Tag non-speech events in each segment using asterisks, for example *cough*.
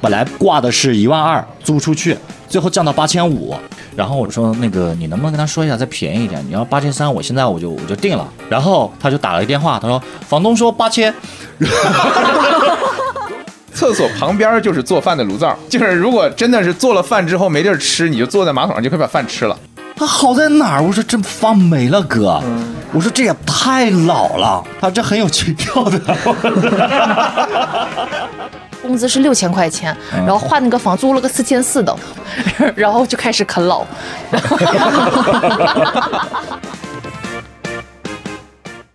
本来挂的是一万二租出去，最后降到八千五。然后我说那个你能不能跟他说一下再便宜一点？你要八千三，我现在我就我就定了。然后他就打了个电话，他说房东说八千。*laughs* 厕所旁边就是做饭的炉灶，就是如果真的是做了饭之后没地儿吃，你就坐在马桶上就可以把饭吃了。他好在哪儿？我说这房没了哥，我说这也太老了，他这很有情调的。*laughs* 工资是六千块钱，然后换那个房租了个四千四的，*laughs* 然后就开始啃老。*laughs*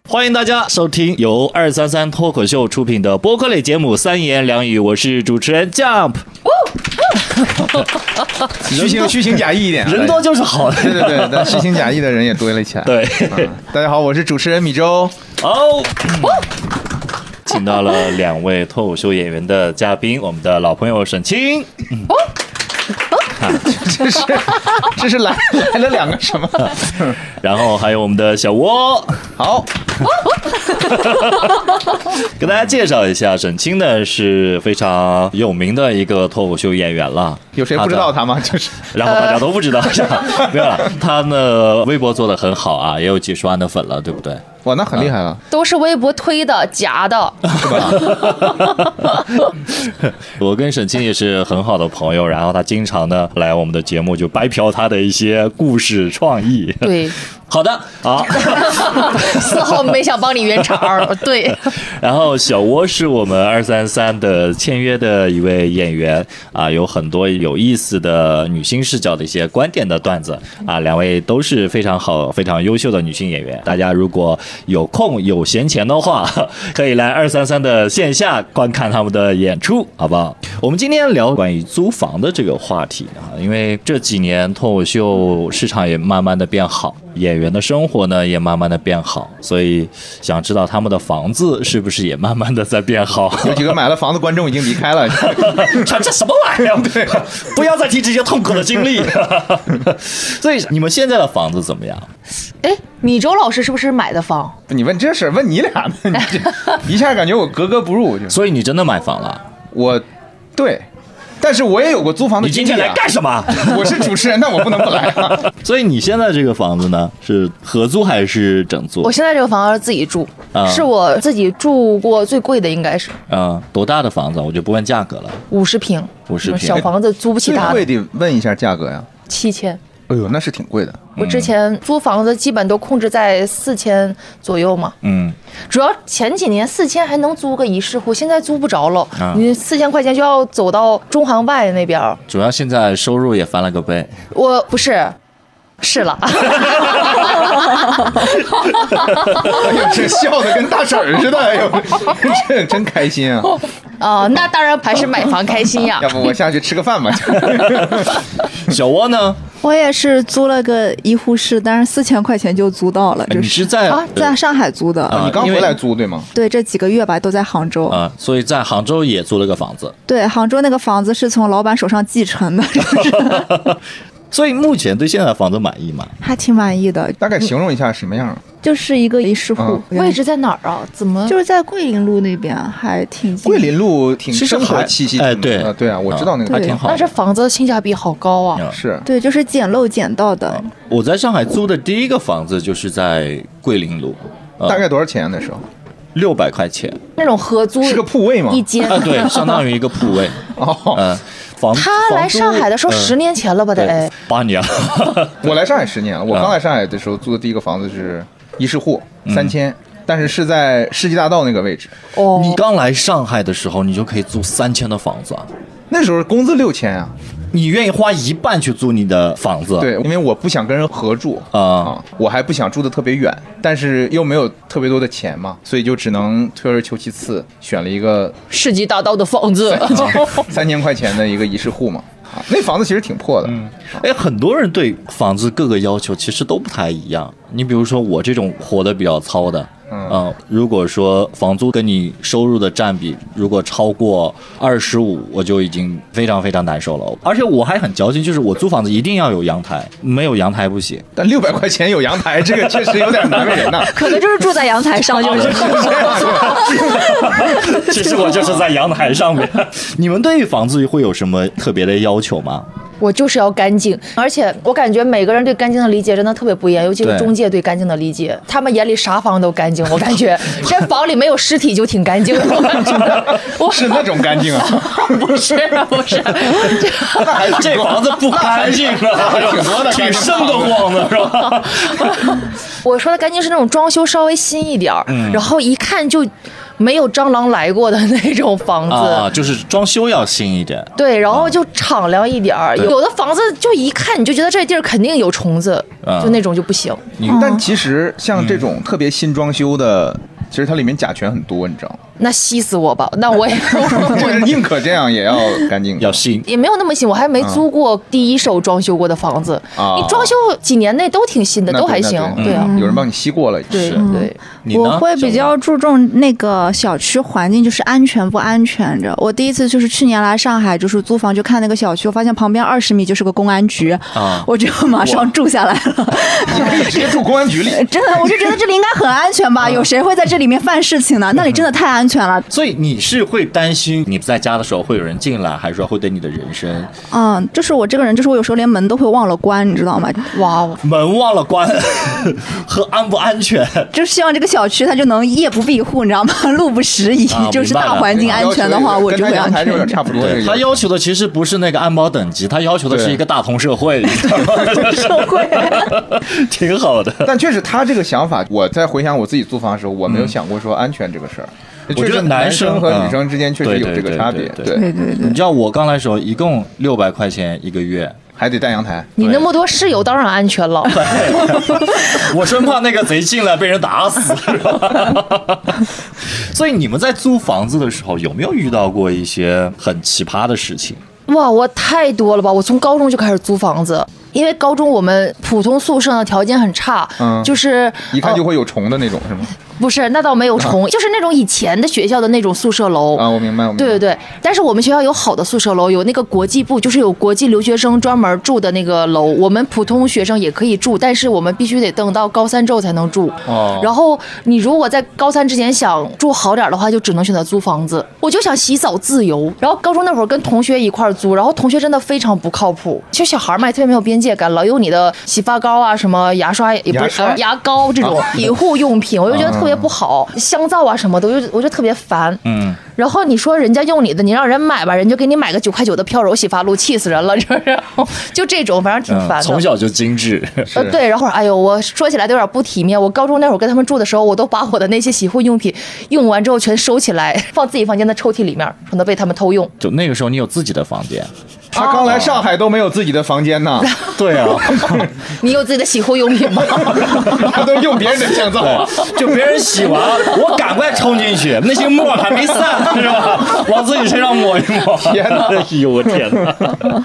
欢迎大家收听由二三三脱口秀出品的播客类节目《三言两语》，我是主持人 Jump。*laughs* 虚情虚情假意一点，人多就是好。对对对，但虚情假意的人也多了起来。对，大家好，我是主持人米粥。哦。请到了两位脱口秀演员的嘉宾，我们的老朋友沈清。哦，这是这是来来了两个什么？然后还有我们的小窝。好，*laughs* 给大家介绍一下，沈清呢是非常有名的一个脱口秀演员了。有谁不知道他吗？就是，然后大家都不知道，是吧？没有了。他呢，微博做的很好啊，也有几十万的粉了，对不对？哇，那很厉害啊！都是微博推的，假的，是吧？*laughs* 我跟沈清也是很好的朋友，然后他经常呢来我们的节目，就白嫖他的一些故事创意。*laughs* 对。好的，好，*laughs* 丝毫没想帮你圆场。*laughs* 对，然后小窝是我们二三三的签约的一位演员啊，有很多有意思的女性视角的一些观点的段子啊，两位都是非常好、非常优秀的女性演员。大家如果有空有闲钱的话，*laughs* 可以来二三三的线下观看他们的演出，好不好？我们今天聊关于租房的这个话题啊，因为这几年脱口秀市场也慢慢的变好。演员的生活呢也慢慢的变好，所以想知道他们的房子是不是也慢慢的在变好？有几个买了房子观众已经离开了，*laughs* 这什么玩意儿？*laughs* 对，不要再提这些痛苦的经历。*laughs* 所以你们现在的房子怎么样？哎，米周老师是不是买的房？你问这事问你俩呢？你一下感觉我格格不入。所以你真的买房了？我，对。但是我也有过租房的经历。你今天来干什么？*laughs* 我是主持人，那我不能不来啊。*laughs* 所以你现在这个房子呢，是合租还是整租？我现在这个房子自己住，是我自己住过最贵的，应该是。嗯，多大的房子？我就不问价格了。五十平。五十平。小房子租不起大。最贵得问一下价格呀。七千。哎呦，那是挺贵的。我之前租房子基本都控制在四千左右嘛。嗯。主要前几年四千还能租个一室户，现在租不着了。你四千块钱就要走到中行外那边。主要现在收入也翻了个倍。我不是，是了。*laughs* 哎呦，这笑的跟大婶似的，哎呦，这真开心啊！哦，那当然还是买房开心呀。要不我下去吃个饭吧。*laughs* 小窝呢？我也是租了个一户室，但是四千块钱就租到了。你是在啊，在上海租的。你刚回来租对吗？对，这几个月吧，都在杭州。啊，所以在杭州也租了个房子。对，杭州那个房子是从老板手上继承的。*laughs* 所以目前对现在的房子满意吗？还挺满意的。大概形容一下什么样？就是一个一室户，位置在哪儿啊？怎么？就是在桂林路那边，还挺近。桂林路挺生活气息，哎，对啊，对啊，我知道那个还挺好。但是房子性价比好高啊！是对，就是捡漏捡到的。我在上海租的第一个房子就是在桂林路，大概多少钱那时候？六百块钱。那种合租是个铺位吗？一间啊，对，相当于一个铺位。*laughs* 哦，嗯。他来上海的时候十年前了吧？得八年。我来上海十年了。我刚来上海的时候租的第一个房子是一室户，三千，但是是在世纪大道那个位置。哦，你刚来上海的时候，你就可以租三千的房子啊？那时候工资六千啊。你愿意花一半去租你的房子？对，因为我不想跟人合住啊，我还不想住的特别远，但是又没有特别多的钱嘛，所以就只能退而求其次，选了一个世纪大道的房子，*laughs* 三千块钱的一个一室户嘛。啊，那房子其实挺破的。嗯，哎，很多人对房子各个要求其实都不太一样。你比如说我这种活得比较糙的。嗯，如果说房租跟你收入的占比如果超过二十五，我就已经非常非常难受了。而且我还很矫情，就是我租房子一定要有阳台，没有阳台不行。但六百块钱有阳台，这个确实有点难为人呐。*laughs* 可能就是住在阳台上，就是。*laughs* 其实我就是在阳台上面。你们对房子会有什么特别的要求吗？我就是要干净，而且我感觉每个人对干净的理解真的特别不一样，尤其是中介对干净的理解，他们眼里啥房都干净。我感觉 *laughs* 这房里没有尸体就挺干净的，我 *laughs* 是那种干净啊，不 *laughs* 是不是，这房子不干净啊，挺多的，挺瘆得慌的是吧？我说的干净是那种装修稍微新一点儿，然后一看就。没有蟑螂来过的那种房子啊，就是装修要新一点。对，然后就敞亮一点儿。有的房子就一看你就觉得这地儿肯定有虫子，就那种就不行。但其实像这种特别新装修的。其实它里面甲醛很多，你知道吗？那吸死我吧！那我也 *laughs* 就是宁可这样也要干净，*laughs* 要新，也没有那么新。我还没租过第一手装修过的房子，你装修几年内都挺新的，都还行。对啊，有人帮你吸过了。对对，我会比较注重那个小区环境，就是安全不安全着。我第一次就是去年来上海，就是租房就看那个小区，我发现旁边二十米就是个公安局啊，我就马上住下来了。*laughs* 你可以直接住公安局里，真的，我就觉得这里应该很安全吧？有谁会在这？里面犯事情呢？那里真的太安全了。所以你是会担心你不在家的时候会有人进来，还是说会对你的人生？嗯，就是我这个人，就是我有时候连门都会忘了关，你知道吗？哇哦，门忘了关 *laughs* 和安不安全？就希望这个小区它就能夜不闭户，你知道吗？*laughs* 路不拾遗，就是大环境安全的话，我就会安全。差不多。他要求的其实不是那个安保等级，他要求的是一个大同社会。社会 *laughs* 挺好的。但确实，他这个想法，我在回想我自己租房的时候，我没有。想过说安全这个事儿，*laughs* 我觉得男生和女生之间确实有这个差别。对对对，你知道我刚来时候一共六百块钱一个月，还得带阳台。你那么多室友，当然安全了。*laughs* 我生怕那个贼进来被人打死。*laughs* 所以你们在租房子的时候，有没有遇到过一些很奇葩的事情？哇，我太多了吧！我从高中就开始租房子。因为高中我们普通宿舍的条件很差，嗯，就是一看就会有虫的那种，是吗？不是，那倒没有虫，就是那种以前的学校的那种宿舍楼啊。我明白，我明白。对对对，但是我们学校有好的宿舍楼，有那个国际部，就是有国际留学生专门住的那个楼。我们普通学生也可以住，但是我们必须得等到高三之后才能住。哦。然后你如果在高三之前想住好点的话，就只能选择租房子。我就想洗澡自由，然后高中那会儿跟同学一块租，然后同学真的非常不靠谱。就小孩嘛，特别没有边界感，老用你的洗发膏啊、什么牙刷也不是牙膏这种洗护用品，我就觉得特别不好。香皂啊什么的，我就我就特别烦。嗯，然后你说人家用你的，你让人买吧，人就给你买个九块九的飘柔洗发露，气死人了，就是？就这种，反正挺烦的。从小就精致。呃，对，然后哎呦，我说起来都有点不体面。我高中那会儿跟他们住的时候，我都把我的那些洗护用品用完之后全收起来，放自己房间的抽屉里面，可能被他们偷用。就那个时候，你有自己的房间。他刚来上海都没有自己的房间呢。*laughs* 对啊，*laughs* 你有自己的洗护用品吗？*laughs* 他都用别人的香皂，就别人洗完，我赶快冲进去，那些沫还没散，是吧？往自己身上抹一抹。天哪！哎呦我天哪！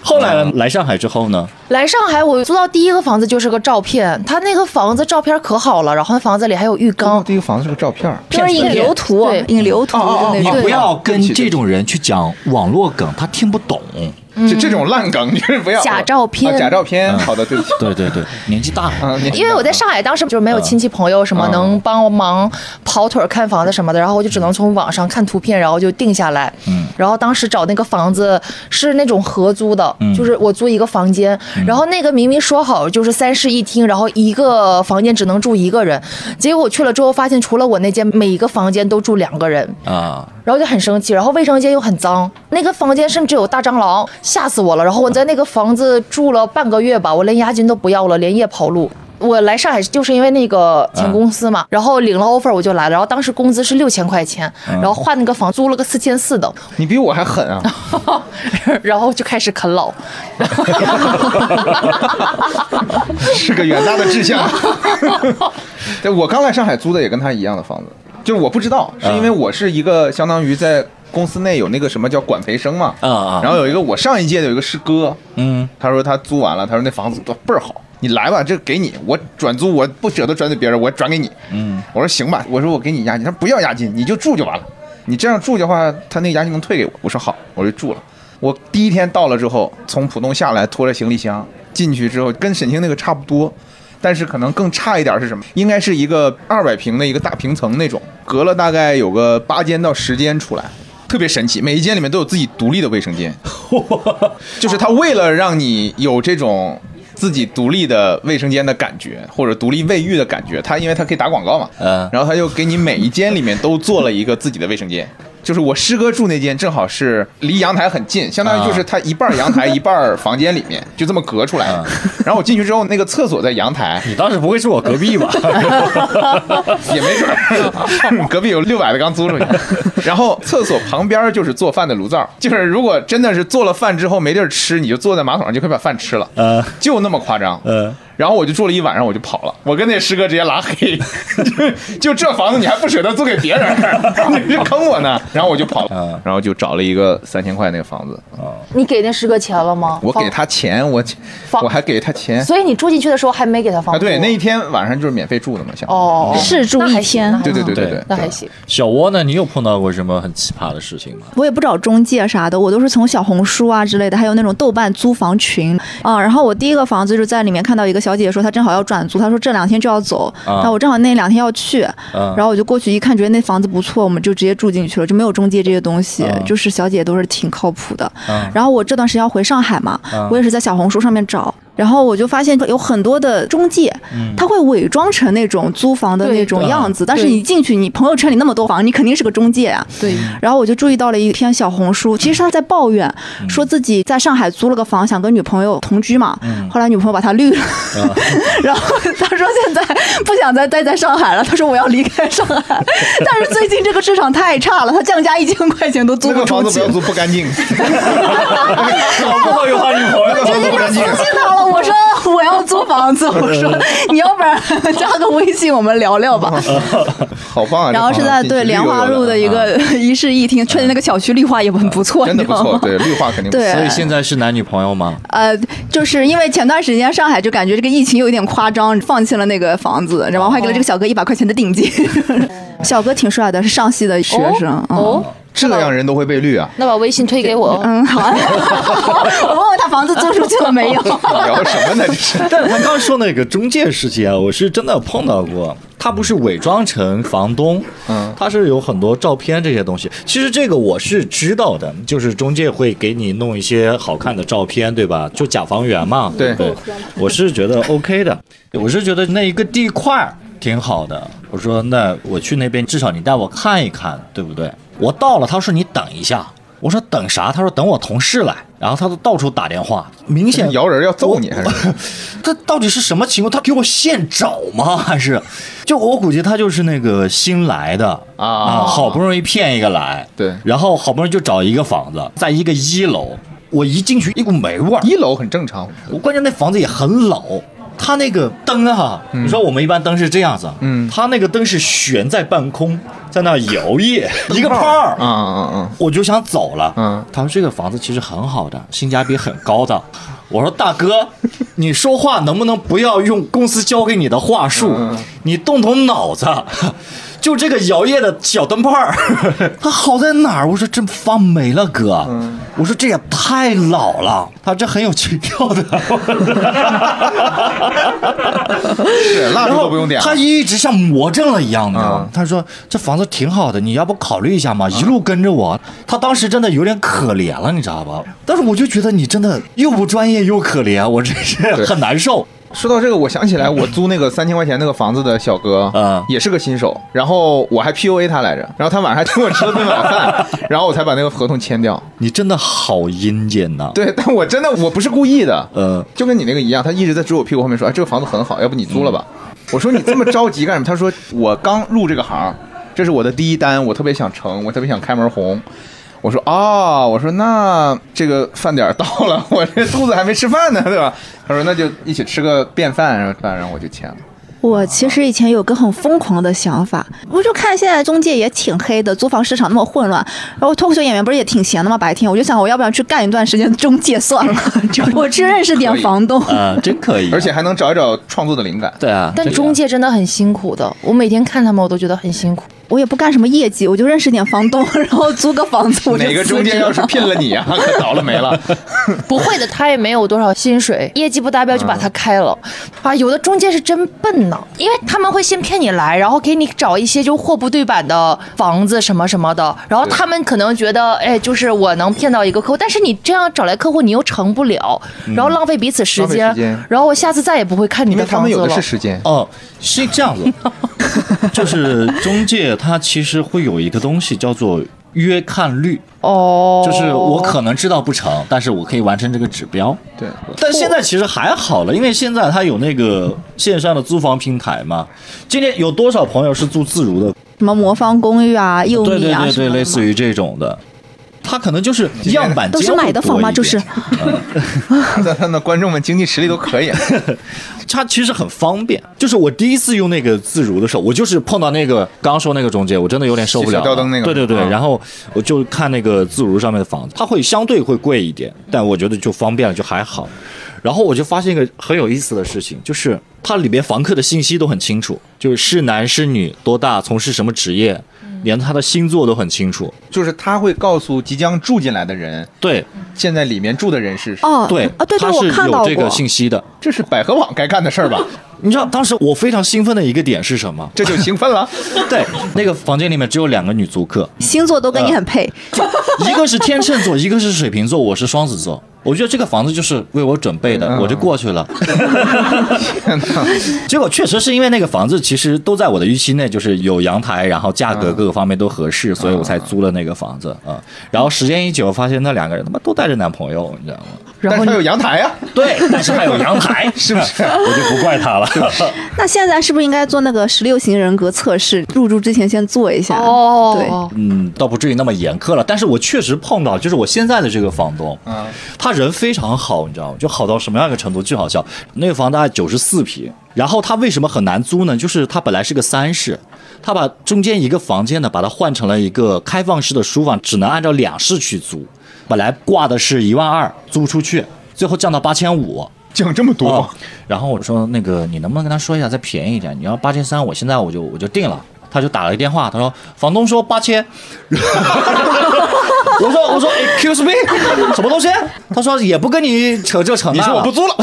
后来来上海之后呢？来上海，我租到第一个房子就是个照片，他那个房子照片可好了，然后那房子里还有浴缸。第一个房子是个照片，就是引流图，引流图。你不要跟这种人去讲网络梗，他听不懂。就这种烂梗，就是不要假照片，假照片。好的，对不起。对对对，年纪大了。因为我在上海，当时就是没有亲戚朋友什么能帮忙跑腿看房子什么的，然后我就只能从网上看图片，然后就定下来。嗯。然后当时找那个房子是那种合租的，就是我租一个房间，然后那个明明说好就是三室一厅，然后一个房间只能住一个人，结果我去了之后发现，除了我那间，每一个房间都住两个人啊。然后就很生气，然后卫生间又很脏，那个房间甚至有大蟑螂。吓死我了！然后我在那个房子住了半个月吧，我连押金都不要了，连夜跑路。我来上海就是因为那个前公司嘛，然后领了 offer 我就来了。然后当时工资是六千块钱，然后换那个房租了个四千四的。你比我还狠啊！*laughs* 然后就开始啃老，*laughs* 是个远大的志向。*laughs* 对，我刚来上海租的也跟他一样的房子，就是我不知道，是因为我是一个相当于在。公司内有那个什么叫管培生嘛，啊啊，然后有一个我上一届的有一个师哥，嗯，他说他租完了，他说那房子都倍儿好。你来吧，这给你，我转租我不舍得转给别人，我转给你。嗯，我说行吧，我说我给你押金，他说不要押金，你就住就完了。你这样住的话，他那个押金能退给我。我说好，我就住了。我第一天到了之后，从浦东下来，拖着行李箱进去之后，跟沈清那个差不多，但是可能更差一点是什么？应该是一个二百平的一个大平层那种，隔了大概有个八间到十间出来，特别神奇。每一间里面都有自己独立的卫生间，*laughs* 就是他为了让你有这种。自己独立的卫生间的感觉，或者独立卫浴的感觉，他因为他可以打广告嘛，嗯，然后他就给你每一间里面都做了一个自己的卫生间。就是我师哥住那间，正好是离阳台很近，相当于就是他一半阳台一半房间里面，就这么隔出来。然后我进去之后，那个厕所在阳台。你当时不会是我隔壁吧？*laughs* 也没准，隔壁有六百的刚租出去。然后厕所旁边就是做饭的炉灶，就是如果真的是做了饭之后没地儿吃，你就坐在马桶上就可以把饭吃了。嗯，就那么夸张。嗯。然后我就住了一晚上，我就跑了。我跟那师哥直接拉黑，*laughs* 就这房子你还不舍得租给别人，*laughs* 你坑我呢？然后我就跑了，然后就找了一个三千块那个房子。啊，你给那师哥钱了吗？我给他钱，我我还给他钱。所以你住进去的时候还没给他房？啊，对，那一天晚上就是免费住的嘛，像哦，是住一天。对对对对对，那还行。小窝呢？你有碰到过什么很奇葩的事情吗？我也不找中介啥的，我都是从小红书啊之类的，还有那种豆瓣租房群啊。然后我第一个房子就在里面看到一个小姐姐说她正好要。转租，她说这两天就要走，然后我正好那两天要去，然后我就过去一看，觉得那房子不错，我们就直接住进去了，就没有中介这些东西，就是小姐都是挺靠谱的。然后我这段时间要回上海嘛，我也是在小红书上面找。然后我就发现有很多的中介，他会伪装成那种租房的那种样子，但是你进去，你朋友圈里那么多房，你肯定是个中介啊。对。然后我就注意到了一篇小红书，其实他在抱怨，说自己在上海租了个房，想跟女朋友同居嘛。后来女朋友把他绿了。*laughs* 然后他说现在不想再待在上海了，他说我要离开上海。*laughs* 但是最近这个市场太差了，他降价一千块钱都租不出去。房子不要租，不干净。*laughs* 好不好有他女朋友？直接就私信他了。我说我要租房子，我说 *laughs* 你要不然 *laughs* 加个微信，我们聊聊吧。*laughs* 好棒啊！然后是在对莲花路的一个一室一厅，确定那个小区绿化也很不错，真的不错。对，绿化肯定。对，所以现在是男女朋友吗？呃，就是因为前段时间上海就感觉这个疫情有一点夸张，放弃了那个房子，然后还给了这个小哥一百块钱的定金。小哥挺帅的，是上戏的学生。哦。这样人都会被绿啊？那把微信推给我。嗯，好啊。*laughs* 我问问他房子租出去了没有？聊什么呢？这是。*laughs* 但是他刚说那个中介事情啊，我是真的碰到过。他不是伪装成房东，嗯，他是有很多照片这些东西。其实这个我是知道的，就是中介会给你弄一些好看的照片，对吧？就假房源嘛。对对。我是觉得 OK 的，我是觉得那一个地块挺好的。我说那我去那边，至少你带我看一看，对不对？我到了，他说你等一下。我说等啥？他说等我同事来。然后他都到处打电话，明显摇人要揍你还是？*laughs* 他到底是什么情况？他给我现找吗？*laughs* 还是？就我估计他就是那个新来的啊，好不容易骗一个来，对，然后好不容易就找一个房子，在一个一楼，我一进去一股霉味儿。一楼很正常，我关键那房子也很老。他那个灯啊，你说我们一般灯是这样子，嗯，他那个灯是悬在半空，在那摇曳，一个泡儿，嗯嗯嗯，我就想走了，嗯，他说这个房子其实很好的，性价比很高的，我说大哥，*laughs* 你说话能不能不要用公司教给你的话术，你动动脑子。就这个摇曳的小灯泡儿，*laughs* 它好在哪儿？我说这发霉了，哥。我说这也太老了，他这很有情调的。是蜡烛都不用点。他一直像魔怔了一样的。他说这房子挺好的，你要不考虑一下嘛？一路跟着我，他当时真的有点可怜了，你知道吧？但是我就觉得你真的又不专业又可怜，我真是很难受。说到这个，我想起来，我租那个三千块钱那个房子的小哥，嗯，也是个新手，然后我还 P U A 他来着，然后他晚上还请我吃了顿晚饭，然后我才把那个合同签掉。你真的好阴间呐！对，但我真的我不是故意的，嗯，就跟你那个一样，他一直在追我屁股后面说，哎，这个房子很好，要不你租了吧？我说你这么着急干什么？他说我刚入这个行，这是我的第一单，我特别想成，我特别想开门红。我说啊，我说那这个饭点到了，*laughs* 我这肚子还没吃饭呢，对吧？他说那就一起吃个便饭，然后饭，然后我就签了。我其实以前有个很疯狂的想法，我就看现在中介也挺黑的，租房市场那么混乱，然后脱口秀演员不是也挺闲的吗？白天我就想，我要不要去干一段时间中介算了？*laughs* 就我去认识点房东啊，真可以，*laughs* 而且还能找一找创作的灵感。对啊，但中介真的很辛苦的，我每天看他们，我都觉得很辛苦。我也不干什么业绩，我就认识点房东，*laughs* 然后租个房子。哪个中介要是骗了你啊，*laughs* 可倒了霉了。*laughs* 不会的，他也没有多少薪水，业绩不达标就把他开了。啊，有的中介是真笨呢，因为他们会先骗你来，然后给你找一些就货不对版的房子什么什么的，然后他们可能觉得，哎，就是我能骗到一个客户，但是你这样找来客户，你又成不了，然后浪费彼此时间，然后我下次再也不会看你的房子了。他们有的是时间哦，是这样子，*laughs* 就是中介他其实会有一个东西叫做。约看率哦，就是我可能知道不成，但是我可以完成这个指标。对，但现在其实还好了，因为现在它有那个线上的租房平台嘛。今天有多少朋友是住自如的？什么魔方公寓啊、佑米啊，对对对对，类似于这种的。他可能就是样板都是买的房吗？就是，那 *laughs* *laughs* 那观众们经济实力都可以。他其实很方便，就是我第一次用那个自如的时候，我就是碰到那个刚刚说那个中介，我真的有点受不了。吊灯那个。对对对，然后我就看那个自如上面的房子，它会相对会贵一点，但我觉得就方便了，就还好。然后我就发现一个很有意思的事情，就是它里边房客的信息都很清楚，就是是男是女，多大，从事什么职业。连他的星座都很清楚，就是他会告诉即将住进来的人，对，现在里面住的人是哦，对啊，对对，我看到这个信息的，这是百合网该干的事儿吧？你知道当时我非常兴奋的一个点是什么？这就兴奋了。*laughs* 对，那个房间里面只有两个女租客，星座都跟你很配，一个是天秤座，一个是水瓶座，我是双子座。我觉得这个房子就是为我准备的，我就过去了。*laughs* 结果确实是因为那个房子其实都在我的预期内，就是有阳台，然后价格各个方面都合适，所以我才租了那个房子啊。然后时间一久，发现那两个人他妈都带着男朋友，你知道吗？然后他有阳台啊，对，但是还有阳台，*laughs* 是不是？我就不怪他了。*laughs* 那现在是不是应该做那个十六型人格测试？入住之前先做一下。哦，对，嗯，倒不至于那么严苛了。但是我确实碰到，就是我现在的这个房东，嗯，他人非常好，你知道吗？就好到什么样一个程度？巨好笑。那个房大概九十四平，然后他为什么很难租呢？就是他本来是个三室，他把中间一个房间呢，把它换成了一个开放式的书房，只能按照两室去租。本来挂的是一万二租出去，最后降到八千五，降这么多。然后我说那个你能不能跟他说一下再便宜一点？你要八千三，我现在我就我就定了。他就打了个电话，他说房东说八千。*laughs* 我说我说 excuse me，什么东西？他说也不跟你扯这扯那。你说我不租了。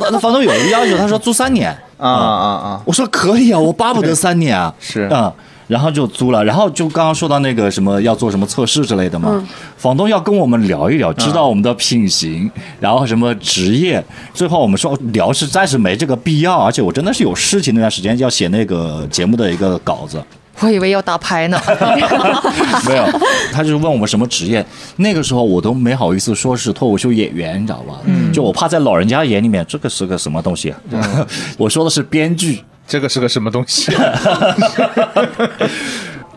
*laughs* 那房东有一个要求，他说租三年。啊啊啊！我说可以啊，我巴不得三年啊。是啊。然后就租了，然后就刚刚说到那个什么要做什么测试之类的嘛，房东要跟我们聊一聊，知道我们的品行，然后什么职业，最后我们说聊是暂时没这个必要，而且我真的是有事情那段时间要写那个节目的一个稿子，我以为要打牌呢，*laughs* 没有，他就是问我们什么职业，那个时候我都没好意思说是脱口秀演员，你知道吧？嗯，就我怕在老人家眼里面这个是个什么东西啊，*laughs* 我说的是编剧。这个是个什么东西？*laughs*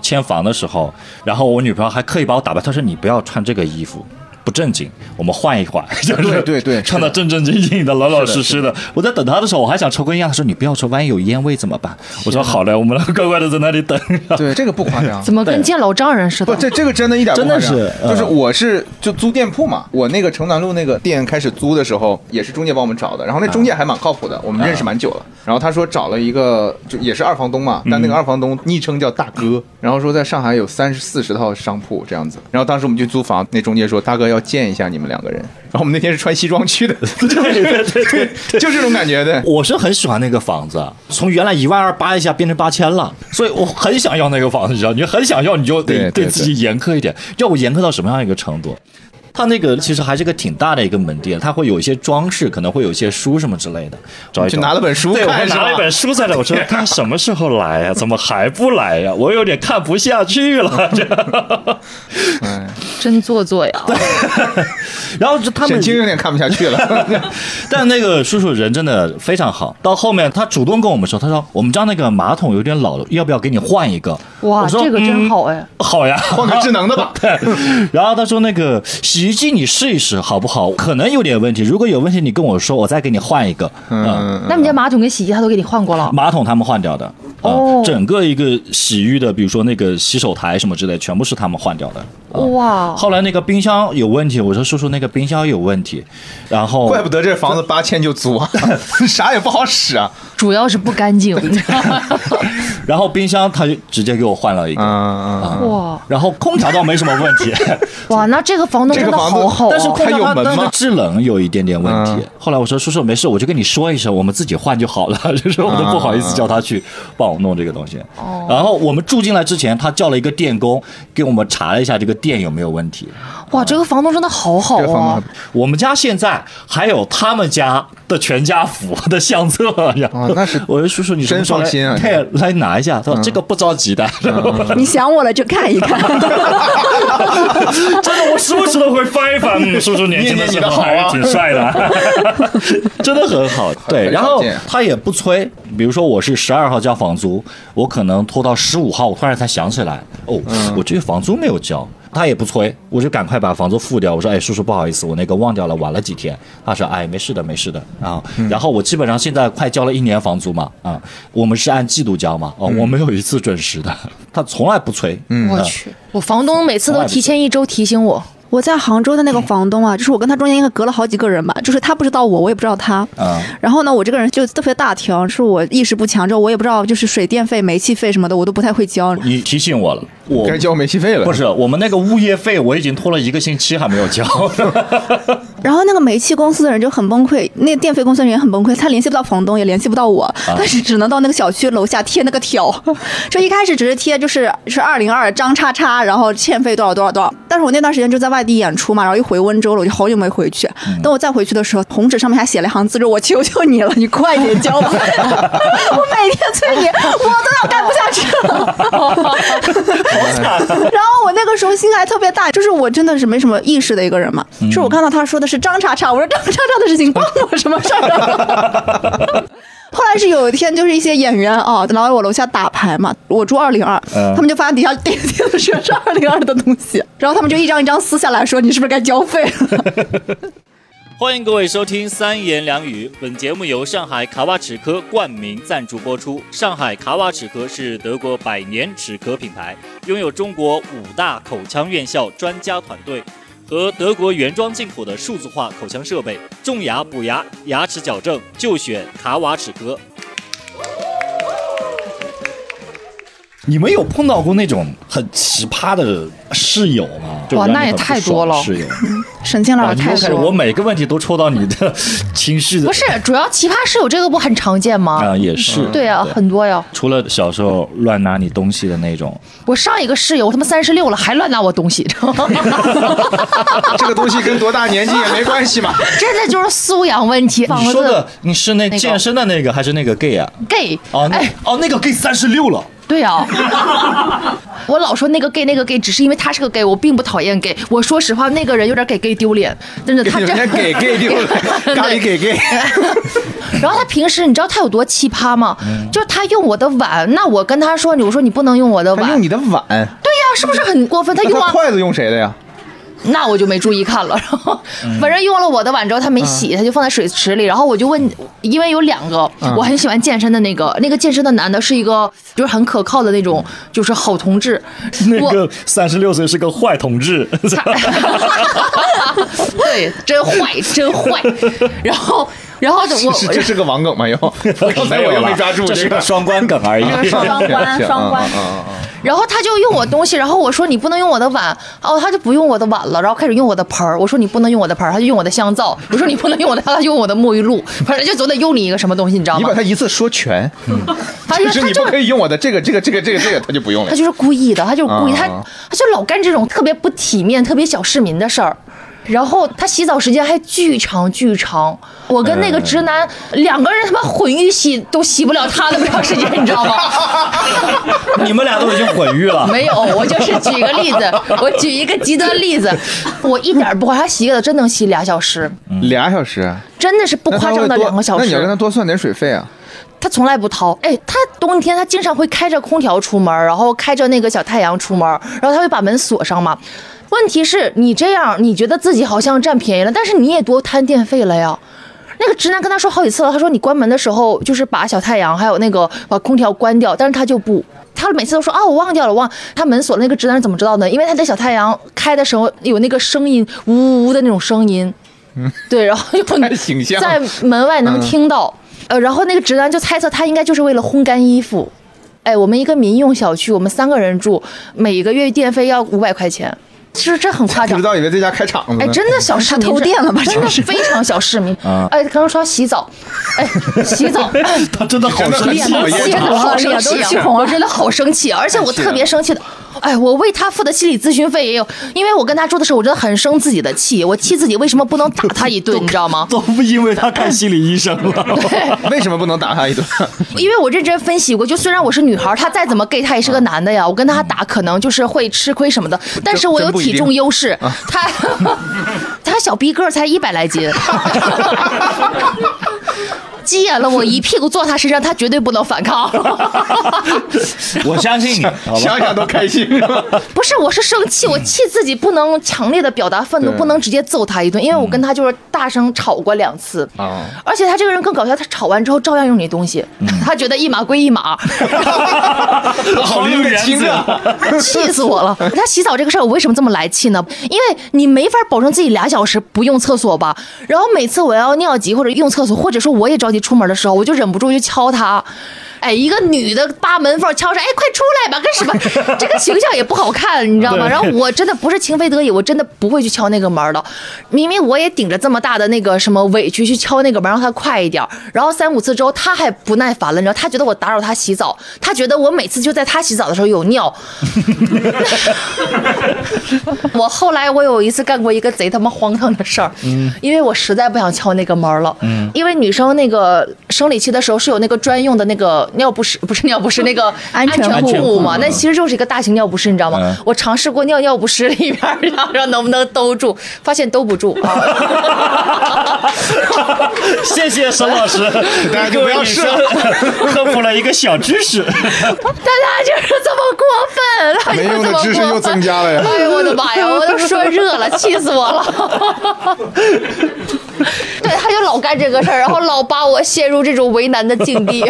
签房的时候，然后我女朋友还刻意把我打扮，她说：“你不要穿这个衣服。”不正经，我们换一换，*laughs* 就是对对，穿的正正经经的，老老实实的。我在等他的时候，我还想抽根烟，他说你不要抽，万一有烟味怎么办？我说好嘞，我们乖乖的在那里等。对，*laughs* 这个不夸张，怎么跟见老丈人似的？不，这这个真的一点真的是，就是我是就租店铺嘛，我那个城南路那个店开始租的时候，也是中介帮我们找的，然后那中介还蛮靠谱的，我们认识蛮久了。然后他说找了一个就也是二房东嘛，但那个二房东昵称叫大哥，然后说在上海有三十四十套商铺这样子。然后当时我们去租房，那中介说大哥要见一下你们。两个人，然后我们那天是穿西装去的，对对对对，*laughs* 就这种感觉的。我是很喜欢那个房子，从原来一万二扒一下变成八千了，所以我很想要那个房子，你知道，你很想要，你就得对自己严苛一点，要我严苛到什么样一个程度？他那个其实还是个挺大的一个门店，他会有一些装饰，可能会有一些书什么之类的。找一就拿了本书，对，我拿了一本书在那，我说 *laughs* 他什么时候来呀？怎么还不来呀？我有点看不下去了。这，*laughs* 真做作呀。然后他们经有点看不下去了。*laughs* 但那个叔叔人真的非常好。到后面他主动跟我们说，他说我们家那个马桶有点老了，要不要给你换一个？哇，这个真好哎。好呀，换个智能的吧。对。然后他说那个洗。洗衣机你试一试好不好？可能有点问题，如果有问题你跟我说，我再给你换一个。嗯，那你家马桶跟洗衣机他都给你换过了？马桶他们换掉的。哦，整个一个洗浴的，比如说那个洗手台什么之类，全部是他们换掉的。哇！后来那个冰箱有问题，我说叔叔那个冰箱有问题，然后怪不得这房子八千就租啊，*laughs* 啥也不好使啊，主要是不干净。*laughs* 然后冰箱他就直接给我换了一个，哇！然后空调倒没什么问题，*laughs* 哇！那这个房东真的好好，但是空调它那个制冷有一点点问题。后来我说叔叔没事，我就跟你说一声，我们自己换就好了，*laughs* 就是我都不好意思叫他去帮我弄这个东西。哦。然后我们住进来之前，他叫了一个电工给我们查了一下这个。电有没有问题？哇，这个房东真的好好啊！我们家现在还有他们家的全家福的相册呀。那是我说叔叔，你真放心啊！来来拿一下，他说这个不着急的。*laughs* 你想我了就看一看。*laughs* 真的，我时不时都会翻一翻。叔叔年轻的时候还是挺帅的，*laughs* 真的很好。对，然后他也不催。比如说我是十二号交房租，我可能拖到十五号，我突然才想起来，哦，我这个房租没有交。他也不催，我就赶快把房租付掉。我说：“哎，叔叔，不好意思，我那个忘掉了，晚了几天。”他说：“哎，没事的，没事的啊。”然后我基本上现在快交了一年房租嘛，啊，我们是按季度交嘛，哦，我没有一次准时的，他从来不催。我去，我房东每次都提前一周提醒我。我在杭州的那个房东啊，就是我跟他中间应该隔了好几个人吧，就是他不知道我，我也不知道他。啊。然后呢，我这个人就特别大条，是我意识不强，之后我也不知道，就是水电费、煤气费什么的，我都不太会交。你提醒我了，我该交煤气费了。不是，我们那个物业费我已经拖了一个星期还没有交。*laughs* 然后那个煤气公司的人就很崩溃，那电费公司人也很崩溃，他联系不到房东，也联系不到我，但是只能到那个小区楼下贴那个条。*laughs* 这一开始只是贴，就是是二零二张叉叉，然后欠费多少多少多少。但是我那段时间就在外地演出嘛，然后。回温州了，我就好久没回去。等我再回去的时候，红纸上面还写了一行字，说：“我求求你了，你快点交吧！” *laughs* 我每天催你，我都要干不下去了。*laughs* 然后我那个时候心还特别大，就是我真的是没什么意识的一个人嘛。就是我看到他说的是张叉叉，我说张叉叉的事情关我什么事儿？*laughs* 后来是有一天，就是一些演员啊，来我楼下打牌嘛。我住二零二，他们就发现底下点点的全是二零二的东西，然后他们就一张一张撕下来说：“你是不是该交费了？”欢迎各位收听三言两语，本节目由上海卡瓦齿科冠名赞助播出。上海卡瓦齿科是德国百年齿科品牌，拥有中国五大口腔院校专家团队。和德国原装进口的数字化口腔设备，种牙补牙、牙齿矫正就选卡瓦齿科。你们有碰到过那种很奇葩的室友吗？哇，那也太多了。室友，*laughs* 沈清老师太多。我每个问题都抽到你的 *laughs* 情绪的。不是，主要奇葩室友这个不很常见吗？啊，也是。对啊，很多呀。除了小时候乱拿你东西的那种。我上一个室友，他妈三十六了，还乱拿我东西。*laughs* 这个东西跟多大年纪也没关系嘛。真的就是素养问题。你说的你是那健身的那个还是那个 gay 啊？gay。哦，哎，哦，那个 gay 三十六了。对啊，*laughs* 我老说那个 gay 那个 gay，只是因为他是个 gay，我并不讨厌 gay。我说实话，那个人有点给 gay 丢脸，真的。他真给 gay 丢脸，*laughs* 咖喱给 gay。*laughs* 然后他平时你知道他有多奇葩吗？就是他用我的碗，那我跟他说，我说你不能用我的碗。用你的碗？对呀，是不是很过分？他用筷子用谁的呀？那我就没注意看了，然后反正用了我的碗之后，他没洗，他就放在水池里。然后我就问，因为有两个我很喜欢健身的那个，那个健身的男的是一个就是很可靠的那种，就是好同志。*laughs* 那个三十六岁是个坏同志。*laughs* 对，真坏，真坏。然后。然后 *laughs* 我这是个网梗吗？又 *laughs* 刚才我又没抓住，这是个双关梗而已。*laughs* 双关，双关。然后他就用我东西，然后我说你不能用我的碗，哦，他就不用我的碗了，然后开始用我的盆儿。我说你不能用我的盆儿，他就用我的香皂。我说你不能用我的，他用我的沐浴露，反正就总得用你一个什么东西，你知道吗？你把他一次说全，他就是你不可以用我的这个这个这个这个这个，他就不用了。他就是故意的，他就是故意，他他就老干这种特别不体面、特别小市民的事儿。然后他洗澡时间还巨长巨长，我跟那个直男两个人他妈混浴洗都洗不了他那么长时间，你知道吗？*laughs* 你们俩都已经混浴了？没有，我就是举个例子，我举一个极端例子，我一点不夸张，他洗个澡真能洗俩小时，俩小时，真的是不夸张的两个小时。那你要跟他多算点水费啊。他从来不掏。哎，他冬天他经常会开着空调出门，然后开着那个小太阳出门，然后他会把门锁上嘛。问题是你这样，你觉得自己好像占便宜了，但是你也多摊电费了呀。那个直男跟他说好几次了，他说你关门的时候就是把小太阳还有那个把空调关掉，但是他就不，他每次都说啊我忘掉了忘，他门锁那个直男怎么知道呢？因为他的小太阳开的时候有那个声音呜呜呜的那种声音，嗯，对，然后就 *laughs* 在门外能听到，呃，然后那个直男就猜测他应该就是为了烘干衣服，哎，我们一个民用小区，我们三个人住，每个月电费要五百块钱。其实这很夸张，不知道以为在家开厂子。哎，真的小市民偷电了吧？真的非常小市民。哎，刚刚说洗澡，哎，洗澡，*laughs* 他真的好生气，真的好生气，我真的好生气，而且我特别生气的。哎，我为他付的心理咨询费也有，因为我跟他住的时候，我真的很生自己的气，我气自己为什么不能打他一顿，你知道吗？*laughs* 都不因为他看心理医生了。对，*laughs* 为什么不能打他一顿？因 *laughs* 为我认真分析过，就虽然我是女孩，他再怎么 gay，他也是个男的呀，我跟他打可能就是会吃亏什么的，但是我有体重优势，他他小逼个才一百来斤。急眼了，我一屁股坐他身上，他绝对不能反抗。*laughs* 我相信你，想想都开心。*laughs* 不是，我是生气，我气自己不能强烈的表达愤怒，不能直接揍他一顿，因为我跟他就是大声吵过两次。啊！而且他这个人更搞笑，他吵完之后照样用你东西，他觉得一码归一码。*laughs* 好有原则，气死我了！他洗澡这个事儿，我为什么这么来气呢？因为你没法保证自己俩小时不用厕所吧？然后每次我要尿急或者用厕所，或者说我也着急。出门的时候，我就忍不住去敲他。哎，一个女的扒门缝敲上，哎，快出来吧，干什么？*laughs* 这个形象也不好看，你知道吗？然后我真的不是情非得已，我真的不会去敲那个门的。明明我也顶着这么大的那个什么委屈去敲那个门，让他快一点。然后三五次之后，他还不耐烦了，你知道？他觉得我打扰他洗澡，他觉得我每次就在他洗澡的时候有尿。我后来我有一次干过一个贼他妈荒唐的事儿，嗯，因为我实在不想敲那个门了，嗯，因为女生那个生理期的时候是有那个专用的那个。尿不湿 *laughs* 不是尿不湿，那个 *laughs* 安全裤嘛，那其实就是一个大型尿不湿，你知道吗？我尝试过尿尿不湿里边，*laughs* 然后能不能兜住，发现兜不住。谢谢沈老师，大家就不要试了，科普了一个小知识。大家就是这么过分，没用的知识又增加了呀！哎呦我的妈呀，我都说热了，气死我了。*laughs* 对，他就老干这个事儿，然后老把我陷入这种为难的境地。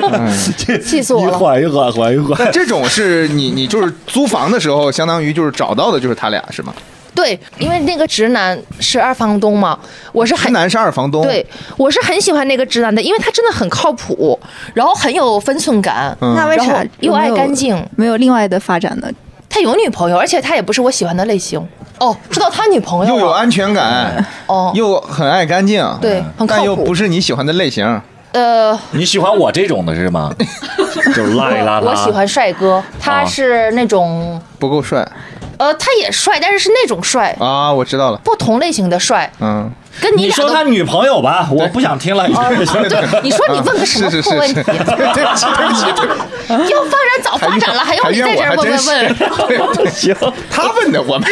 *laughs* 气死我了！缓一缓，缓一缓。这种是你，你就是租房的时候，相当于就是找到的，就是他俩是吗？对，因为那个直男是二房东嘛，我是直男是二房东。对，我是很喜欢那个直男的，因为他真的很靠谱，然后很有分寸感。那为啥又爱干净？没有另外的发展呢？他有女朋友，而且他也不是我喜欢的类型。哦，知道他女朋友又有安全感，哦，又很爱干净，对，很但又不是你喜欢的类型。呃，你喜欢我这种的是吗？*laughs* 就邋里邋遢。我喜欢帅哥，他是那种不够帅。呃，他也帅，但是是那种帅啊，我知道了，不同类型的帅。嗯。跟你说他女朋友吧，我不想听了。对，你说你问个什么 *laughs* 破问题？对不起，对不起。要发展早发展了，还用你在这儿问问问？行，*laughs* 他问的我们。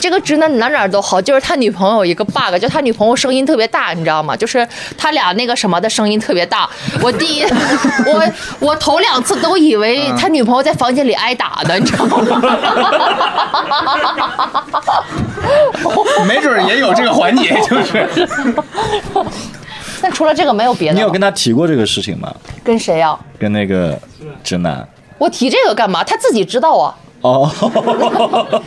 这个直男哪哪都好，就是他女朋友一个 bug，就他女朋友声音特别大，你知道吗？就是他俩那个什么的声音特别大。我第一，*laughs* 我我头两次都以为他女朋友在房间里挨打的，你知道吗？没准也有。这个环节就是，*laughs* 但除了这个没有别的。你有跟他提过这个事情吗？跟谁呀？跟那个直男。我提这个干嘛？他自己知道啊。哦，*laughs*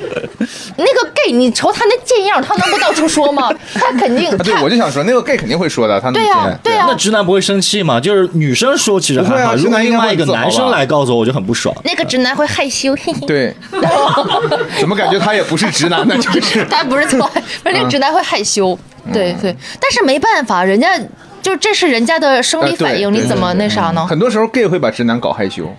那个 gay，你瞅他那贱样，他能不到处说吗？他肯定。对，我就想说，那个 gay 肯定会说的。他对呀，对呀。那直男不会生气吗？就是女生说其实还好，如果另外一个男生来告诉我，我就很不爽。那个直男会害羞。对。*laughs* 怎么感觉他也不是直男呢？就是。*laughs* 他不是错，那个直男会害羞。对对，但是没办法，人家就这是人家的生理反应，你怎么那啥呢？很多时候 gay 会把直男搞害羞。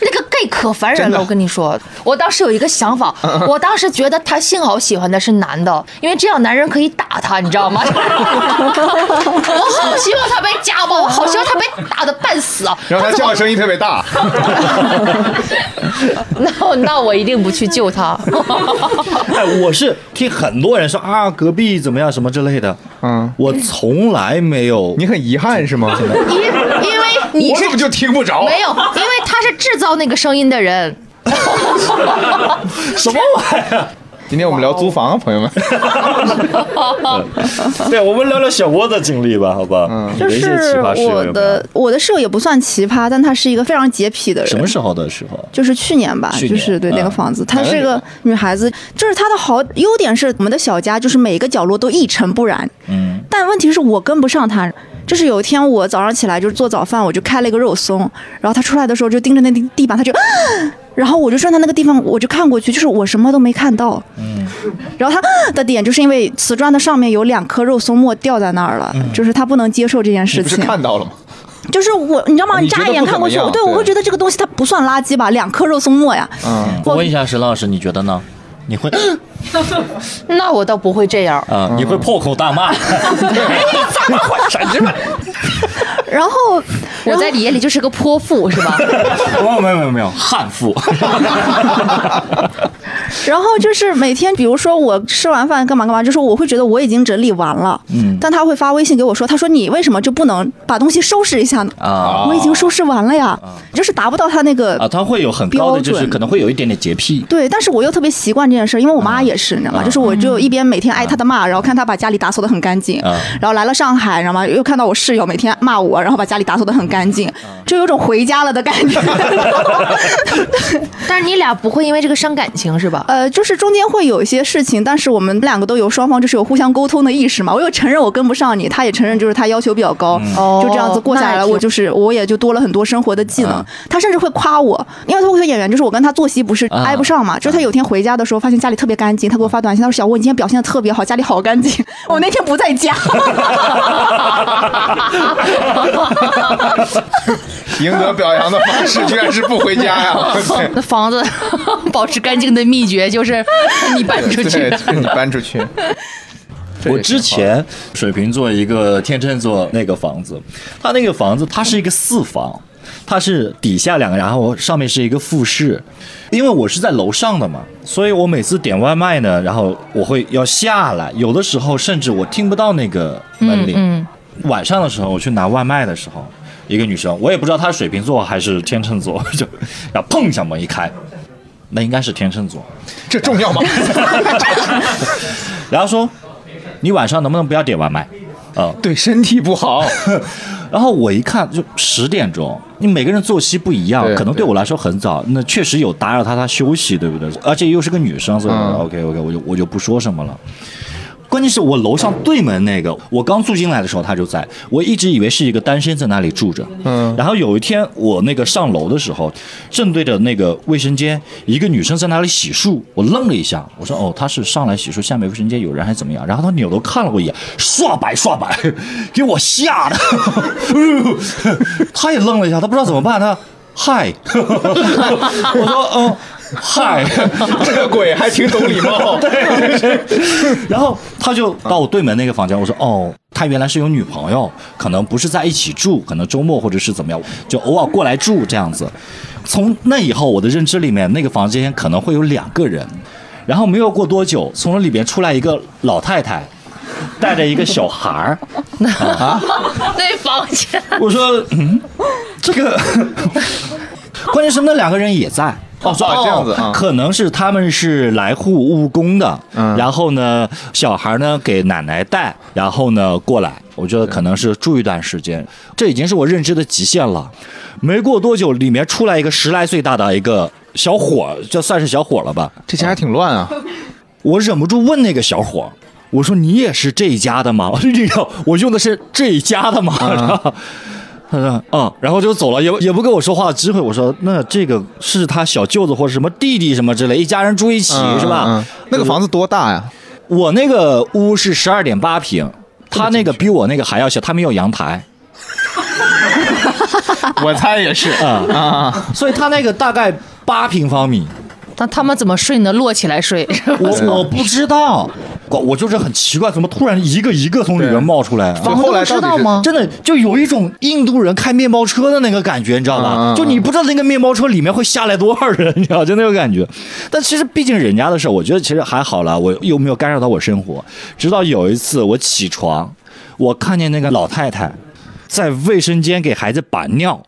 那个 gay 可烦人了，我跟你说，我当时有一个想法，我当时觉得他幸好喜欢的是男的，因为这样男人可以打他，你知道吗？*laughs* 我好希望他被家暴，我好希望他被打的半死啊！然后他叫的声音特别大，*laughs* 那那我一定不去救他。*laughs* 哎，我是听很多人说啊，隔壁怎么样什么之类的，嗯，我从来没有，你很遗憾是吗？因因为你是我怎么就听不着？没有，因为他是制造那个声音的人。*laughs* 什么玩意儿？今天我们聊租房，朋友们。*laughs* 对，我们聊聊小窝的经历吧，好吧？嗯，就是我的我的室友也不算奇葩，但他是一个非常洁癖的人。什么时候的时候？就是去年吧，就是对那个房子，她是个女孩子，就是她的好优点是我们的小家，就是每一个角落都一尘不染。嗯，但问题是我跟不上她。就是有一天我早上起来就是做早饭，我就开了一个肉松，然后他出来的时候就盯着那地地板，他就，*smacks lips* 然后我就顺他那个地方，我就看过去，就是我什么都没看到。嗯，然后他 *smacks lips* 的点就是因为瓷砖的上面有两颗肉松末掉在那儿了，就是他不能接受这件事情。不是看到了吗？就是我，你知道吗？你乍一眼看过去，对我会觉得这个东西它不算垃圾吧？两颗肉松末呀。嗯，我问一下沈老师，你觉得呢？你会？*clears throat* 那我倒不会这样啊！你会破口大骂？*laughs* 然后我在你眼里就是个泼妇，是吧？*laughs* 没有没有没有没有悍妇。*laughs* 然后就是每天，比如说我吃完饭干嘛干嘛，就是我会觉得我已经整理完了，嗯，但他会发微信给我说，他说你为什么就不能把东西收拾一下呢？啊，我已经收拾完了呀，就是达不到他那个啊，他会有很高的，就是可能会有一点点洁癖。对，但是我又特别习惯这件事，因为我妈也是，你知道吗？就是我就一边每天挨他的骂，然后看他把家里打扫的很干净，然后来了上海，你知道吗？又看到我室友每天骂我，然后把家里打扫的很干净，就有种回家了的感觉。*laughs* 但是你俩不会因为这个伤感情是吧？呃，就是中间会有一些事情，但是我们两个都有双方就是有互相沟通的意识嘛。我又承认我跟不上你，他也承认就是他要求比较高，就这样子过下来了。我就是我也就多了很多生活的技能。他甚至会夸我，因为脱口秀演员就是我跟他作息不是挨不上嘛。就是他有天回家的时候发现家里特别干净，他给我发短信，他说小吴你今天表现的特别好，家里好干净。*laughs* 我那天不在家，*laughs* 赢得表扬的方式居然是不回家呀！*laughs* 那房子保持干净的秘诀就是你搬出去，你搬出去。我之前水瓶座一个天秤座那个房子，他那个房子它是一个四房，它是底下两个，然后上面是一个复式。因为我是在楼上的嘛，所以我每次点外卖呢，然后我会要下来，有的时候甚至我听不到那个门铃。晚上的时候我去拿外卖的时候，一个女生，我也不知道她是水瓶座还是天秤座，就然后砰一下门一开。那应该是天秤座，这重要吗？*laughs* 然后说，你晚上能不能不要点外卖？啊，对身体不好。*laughs* 然后我一看就十点钟，你每个人作息不一样，可能对我来说很早，那确实有打扰他他休息，对不对？而且又是个女生，所以 OK OK，我就我就不说什么了。关键是我楼上对门那个，我刚住进来的时候他就在，我一直以为是一个单身在那里住着。嗯。然后有一天我那个上楼的时候，正对着那个卫生间，一个女生在那里洗漱，我愣了一下，我说哦，她是上来洗漱，下面卫生间有人还是怎么样？然后她扭头看了我一眼，刷白刷白，*laughs* 给我吓的。*laughs* 他也愣了一下，他不知道怎么办，他 *laughs* 嗨，我说嗯。嗨，*laughs* 这个鬼还挺懂礼貌。*laughs* 对，*laughs* 然后他就到我对门那个房间，我说哦，他原来是有女朋友，可能不是在一起住，可能周末或者是怎么样，就偶尔过来住这样子。从那以后，我的认知里面，那个房间可能会有两个人。然后没有过多久，从里边出来一个老太太，带着一个小孩儿。啊，那房间，我说嗯，这个，关键是那两个人也在。哦，这样子啊，可能是他们是来沪务工的，然后呢，小孩呢给奶奶带，然后呢过来，我觉得可能是住一段时间，这已经是我认知的极限了。没过多久，里面出来一个十来岁大的一个小伙，就算是小伙了吧？这家还挺乱啊！我忍不住问那个小伙，我说你也是这一家的吗？*laughs* 我用的是这一家的吗？他说：“嗯，然后就走了，也也不跟我说话的机会。”我说：“那这个是他小舅子或者什么弟弟什么之类，一家人住一起是吧？那个房子多大呀？我那个屋是十二点八平，他那个比我那个还要小，他没有阳台。*laughs* 我猜也是啊啊，所以他那个大概八平方米。”那他们怎么睡呢？摞起来睡？我我不知道，我就是很奇怪，怎么突然一个一个从里面冒出来？后来知道吗？真的就有一种印度人开面包车的那个感觉，你知道吧？就你不知道那个面包车里面会下来多少人，你知道就那种感觉。*laughs* 但其实毕竟人家的事我觉得其实还好了，我又没有干扰到我生活。直到有一次我起床，我看见那个老太太在卫生间给孩子把尿，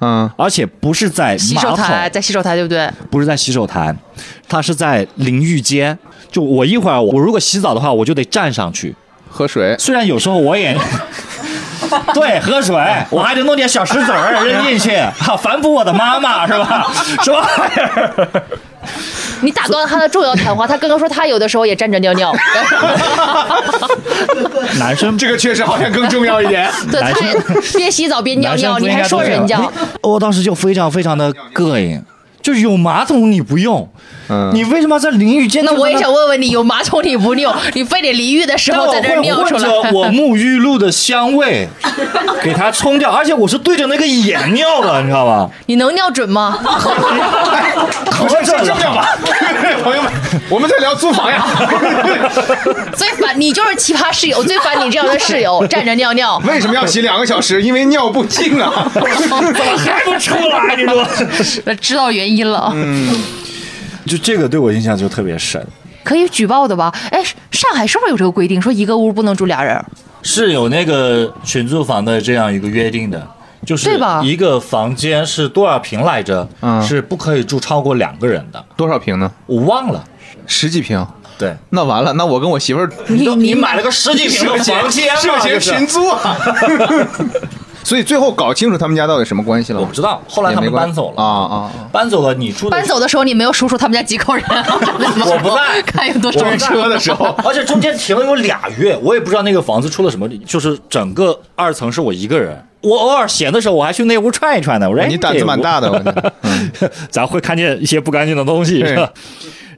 嗯，而且不是在洗，手台，在洗手台对不对？不是在洗手台，他是在淋浴间。就我一会儿我如果洗澡的话，我就得站上去。喝水，虽然有时候我也 *laughs* 对喝水，我还得弄点小石子儿扔进去，哈，反哺我的妈妈是吧？什么玩意儿？你打断了他的重要谈话，他刚刚说他有的时候也站着尿尿，*laughs* 男生这个确实好像更重要一点。对，他也边洗澡边尿尿，你还说人家？我当时就非常非常的膈应，就是有马桶你不用，嗯你为什么在淋浴间？那我也想问问你，有马桶你不尿，*laughs* 你非得淋浴的时候在这尿出或者来？我沐浴露的香味给它冲掉，而且我是对着那个眼尿的，你知道吧？你能尿准吗？*laughs* 不是这么样吧，*laughs* 朋友们，我们在聊租房呀。最烦你就是奇葩室友，最烦你这样的室友，站着尿尿。为什么要洗两个小时？因为尿不尽啊。怎么还不出来，你说？知道原因了，就这个对我印象就特别深。可以举报的吧？哎，上海是不是有这个规定，说一个屋不能住俩人？是有那个群租房的这样一个约定的，就是对吧一个房间是多少平来着？嗯是不可以住超过两个人的。多少平呢？我忘了。十几平。对，那完了，那我跟我媳妇儿你你买了个十几平的房间嘛涉嫌这是群租啊。*laughs* 所以最后搞清楚他们家到底什么关系了？我不知道，后来他们搬走了啊啊啊！搬走了，你住搬走的时候你没有数数他们家几口人？*laughs* 我不在看有多少车的时候 *laughs* 而且中间停了有俩月，我也不知道那个房子出了什么，就是整个二层是我一个人。我偶尔闲的时候，我还去那屋串一串呢。我说哎你胆子蛮大的，我觉得。嗯 *laughs* 咱会看见一些不干净的东西，是吧？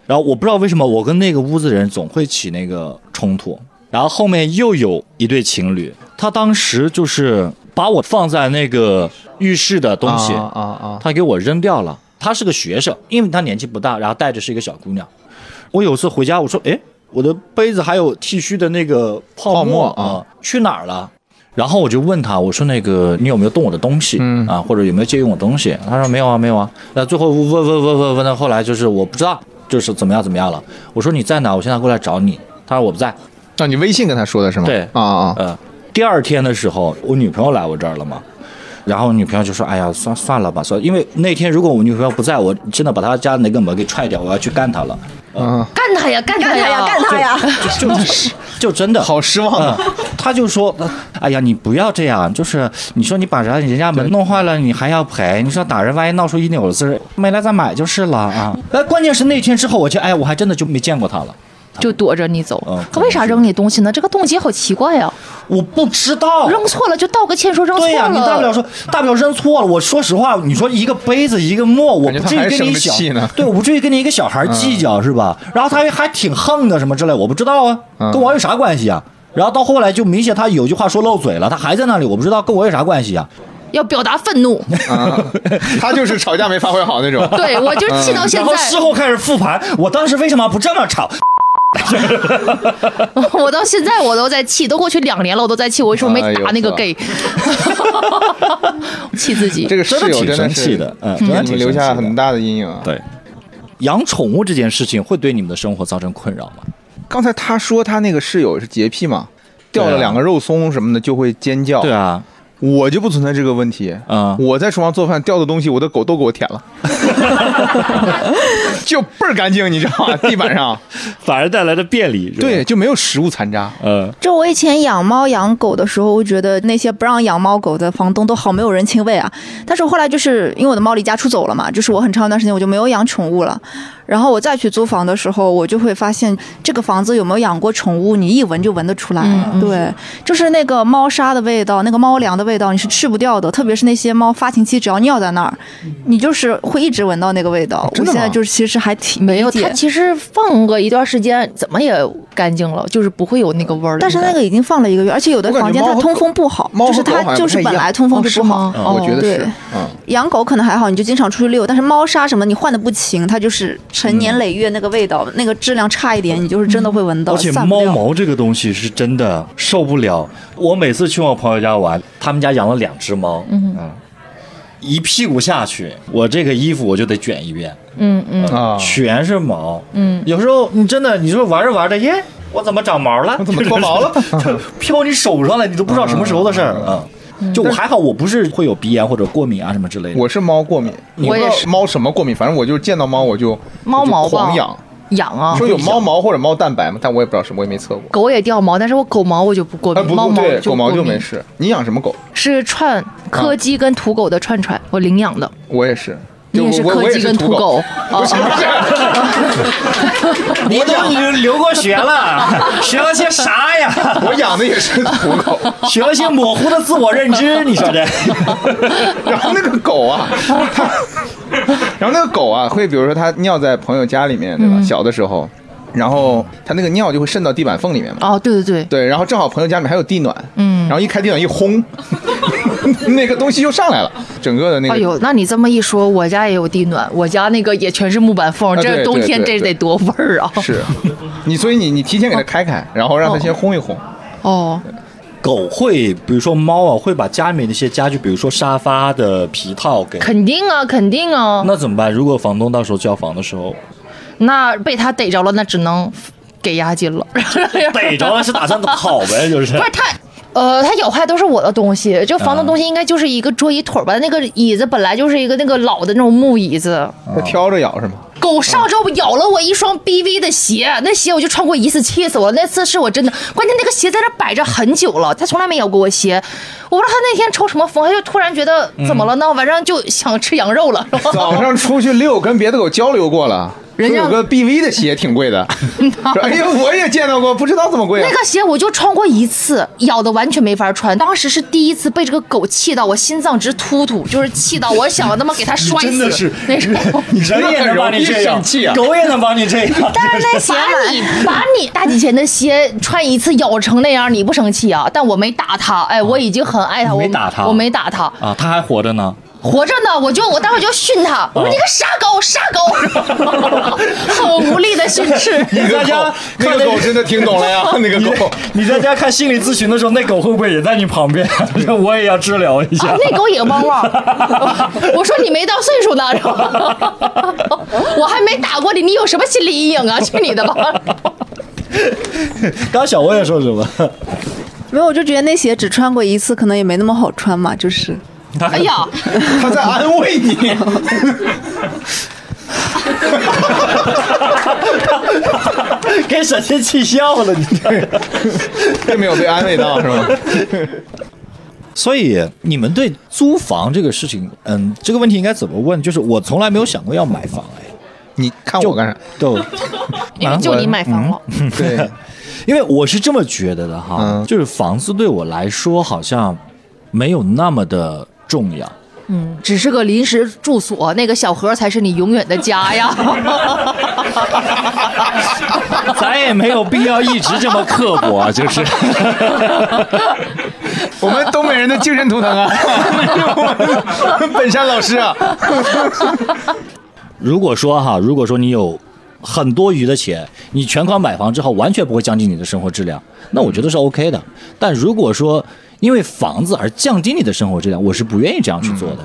然后我不知道为什么我跟那个屋子人总会起那个冲突，然后后面又有一对情侣，他当时就是把我放在那个浴室的东西，啊啊啊！他给我扔掉了。他是个学生，因为他年纪不大，然后带着是一个小姑娘。我有次回家，我说：“哎，我的杯子还有剃须的那个泡沫啊，去哪儿了？”然后我就问他，我说：“那个你有没有动我的东西、嗯啊？或者有没有借用我东西？”他说：“没有啊，没有啊。”那最后问问问问问到后来就是我不知道，就是怎么样怎么样了。我说：“你在哪？我现在过来找你。”他说：“我不在。”那你微信跟他说的是吗？对啊啊！呃，第二天的时候，我女朋友来我这儿了嘛，然后女朋友就说：“哎呀，算算了吧，算，因为那天如果我女朋友不在，我真的把她家那个门给踹掉，我要去干她了，嗯，干他呀，干他干他呀，干他呀！就就真的。好失望嗯啊！，他就说：“哎呀，你不要这样，就是你说你把人人家门弄坏了，你还要赔，你说打人万一闹出一扭子，没来再买就是了啊。”哎，关键是那天之后，我就哎，我还真的就没见过他了，就躲着你走嗯。他为啥扔你东西呢？这个动机好奇怪呀！我不知道扔错了就道个歉，说扔错对呀、了。你大不了说，大不了扔错了。我说实话，你说一个杯子一个墨，我不至于跟你小气呢，*laughs* 对，我不至于跟你一个小孩计较、是吧？然后他还还挺横的什么之类，我不知道啊，嗯跟我有啥关系啊？然后到后来就明显他有句话说漏嘴了，他还在那里，我不知道跟我有啥关系啊？要表达愤怒。啊，*laughs* 他就是吵架没发挥好那种。对我就气到现 *laughs* 然后在事，后开始复盘，我当时为什么不这么吵？*laughs* 我到现在我都在气，都过去两年了，我都在气，我为什么没打那个 gay？*laughs* 气自己。这个室真的挺生友真的是气的，嗯，真给的你们留下挺生气的很大的阴影啊。对。养宠物这件事情会对你们的生活造成困扰吗？刚才他说他那个室友是洁癖嘛，掉了两个肉松什么的就会尖叫。对啊，我就不存在这个问题。嗯我在厨房做饭掉的东西，我的狗都给我舔了，*laughs* 就倍儿干净，你知道吗？*laughs* 地板上，反而带来的便利。对，，就没有食物残渣。嗯，就我以前养猫养狗的时候，我觉得那些不让养猫狗的房东都好没有人情味啊。但是后来就是因为我的猫离家出走了嘛，就是我很长一段时间我就没有养宠物了。然后我再去租房的时候，我就会发现这个房子有没有养过宠物，你一闻就闻得出来。对，就是那个猫砂的味道，那个猫粮的味道，你是去不掉的。特别是那些猫发情期只要尿在那儿，你就是会一直闻到那个味道。我现在就是其实还挺没有，它其实放个一段时间，怎么也干净了，就是不会有那个味儿了。但是那个已经放了一个月，而且有的房间它通风不好，就是它就是本来通风就不好。嗯我觉得是，嗯，养狗可能还好，你就经常出去遛，但是猫砂什么你换的不勤，它就是成年累月那个味道，那个质量差一点，你就是真的会闻到，而且猫。毛这个东西是真的受不了。我每次去我朋友家玩，他们家养了两只猫，嗯一屁股下去，我这个衣服我就得卷一遍，嗯嗯。啊，全是毛。嗯，有时候你真的，你说玩着玩着，耶，我怎么长毛了？我怎么 *laughs* 脱毛了？*laughs* 飘你手上了，你都不知道什么时候的事儿啊。就我还好，我不是会有鼻炎或者过敏啊什么之类的。我是猫过敏，我也是。猫什么过敏，反正我就见到猫我就猫毛吧我就狂痒，痒啊。说有猫毛或者猫蛋白吗，但我也不知道什么，我也没测过。狗也掉毛，但是我狗毛我就不过啊，敏，猫毛就狗毛就没事。你养什么狗？是串柯基跟土狗的串串，我领养的。我也是，你也是就我我也柯基跟土土狗，不是不是，你都留留过学了，学了些啥呀？*laughs* 我养的也是土狗。*laughs* 学了些模糊的自我认知，你说这？*laughs* 然后那个狗啊，它，然后那个狗啊，会比如说它尿在朋友家里面，对吧？小的时候，然后它那个尿就会渗到地板缝里面嘛。哦，对对对，对，然后正好朋友家里面还有地暖，嗯然后一开地暖一轰，*laughs* 那个东西就上来了，整个的那个。哎呦，那你这么一说，我家也有地暖，我家那个也全是木板缝，啊这冬天这得多味儿啊！是，你所以你你提前给它开开，然后让它先轰一轰。哦，狗会，比如说猫啊，会把家里面的一些家具，比如说沙发的皮套给。肯定啊，肯定啊，那怎么办？如果房东到时候交房的时候那被他逮着了，那只能给押金了。*laughs* 逮着了，是打算跑呗？就是不是他，呃，他咬坏都是我的东西，就房东东西应该就是一个桌椅腿儿吧？那个椅子本来就是一个那个老的那种木椅子，它挑着咬是吗？狗上周咬了我一双 BV 的鞋，那鞋我就穿过一次，气死我了。那次是我真的，关键那个鞋在这摆着很久了，它从来没咬过我鞋。我不知道它那天抽什么风，它就突然觉得怎么了呢？晚上就想吃羊肉了，是吧？早上出去遛，跟别的狗交流过了，人家有个 BV 的鞋挺贵的。*laughs* 说哎呀，我也见到过，不知道怎么贵啊那。个鞋我就穿过一次，咬的完全没法穿。当时是第一次被这个狗气到，我心脏直突突，就是气到我想他妈给它摔死真的是那种。人也能把你这样气啊，狗也能把你这样。但是那鞋把你把你大几千的鞋穿一次咬成那样，你不生气啊？但我没打它，哎，我已经很爱它，我没打它我没打它，啊，它还活着呢。活着呢，我就我待会儿就训他，我说你个傻狗，傻狗，*laughs* 很无力的训斥。*laughs* 你在家那个狗真的听懂了呀，*laughs* 那个狗。你在家看心理咨询的时候，那狗会不会也在你旁边？我也要治疗一啊下。，那狗也汪汪。我说你没到岁数呢，是吧？我还没打过你，你有什么心理阴影啊？去你的吧！刚刚小薇也说什么？没有，我就觉得那鞋只穿过一次，可能也没那么好穿嘛，就是。哎呀，*laughs* 他在安慰你。*laughs* 给沈清气笑了，你这个。并没有被安慰到是吗？*laughs* 所以你们对租房这个事情，嗯，这个问题应该怎么问？就是我从来没有想过要买房，哎，你看我干啥？就因为就你买房了，对，因为我是这么觉得的哈，嗯就是房子对我来说好像没有那么的重要。嗯，只是个临时住所，那个小盒才是你永远的家呀。*laughs* 咱也没有必要一直这么刻薄，就是。*laughs* 我们东北人的精神图腾啊，*laughs* 本山老师啊，如果说哈，如果说你有很多余的钱，你全款买房之后完全不会降低你的生活质量，那我觉得是 OK 的。但如果说因为房子而降低你的生活质量，我是不愿意这样去做的。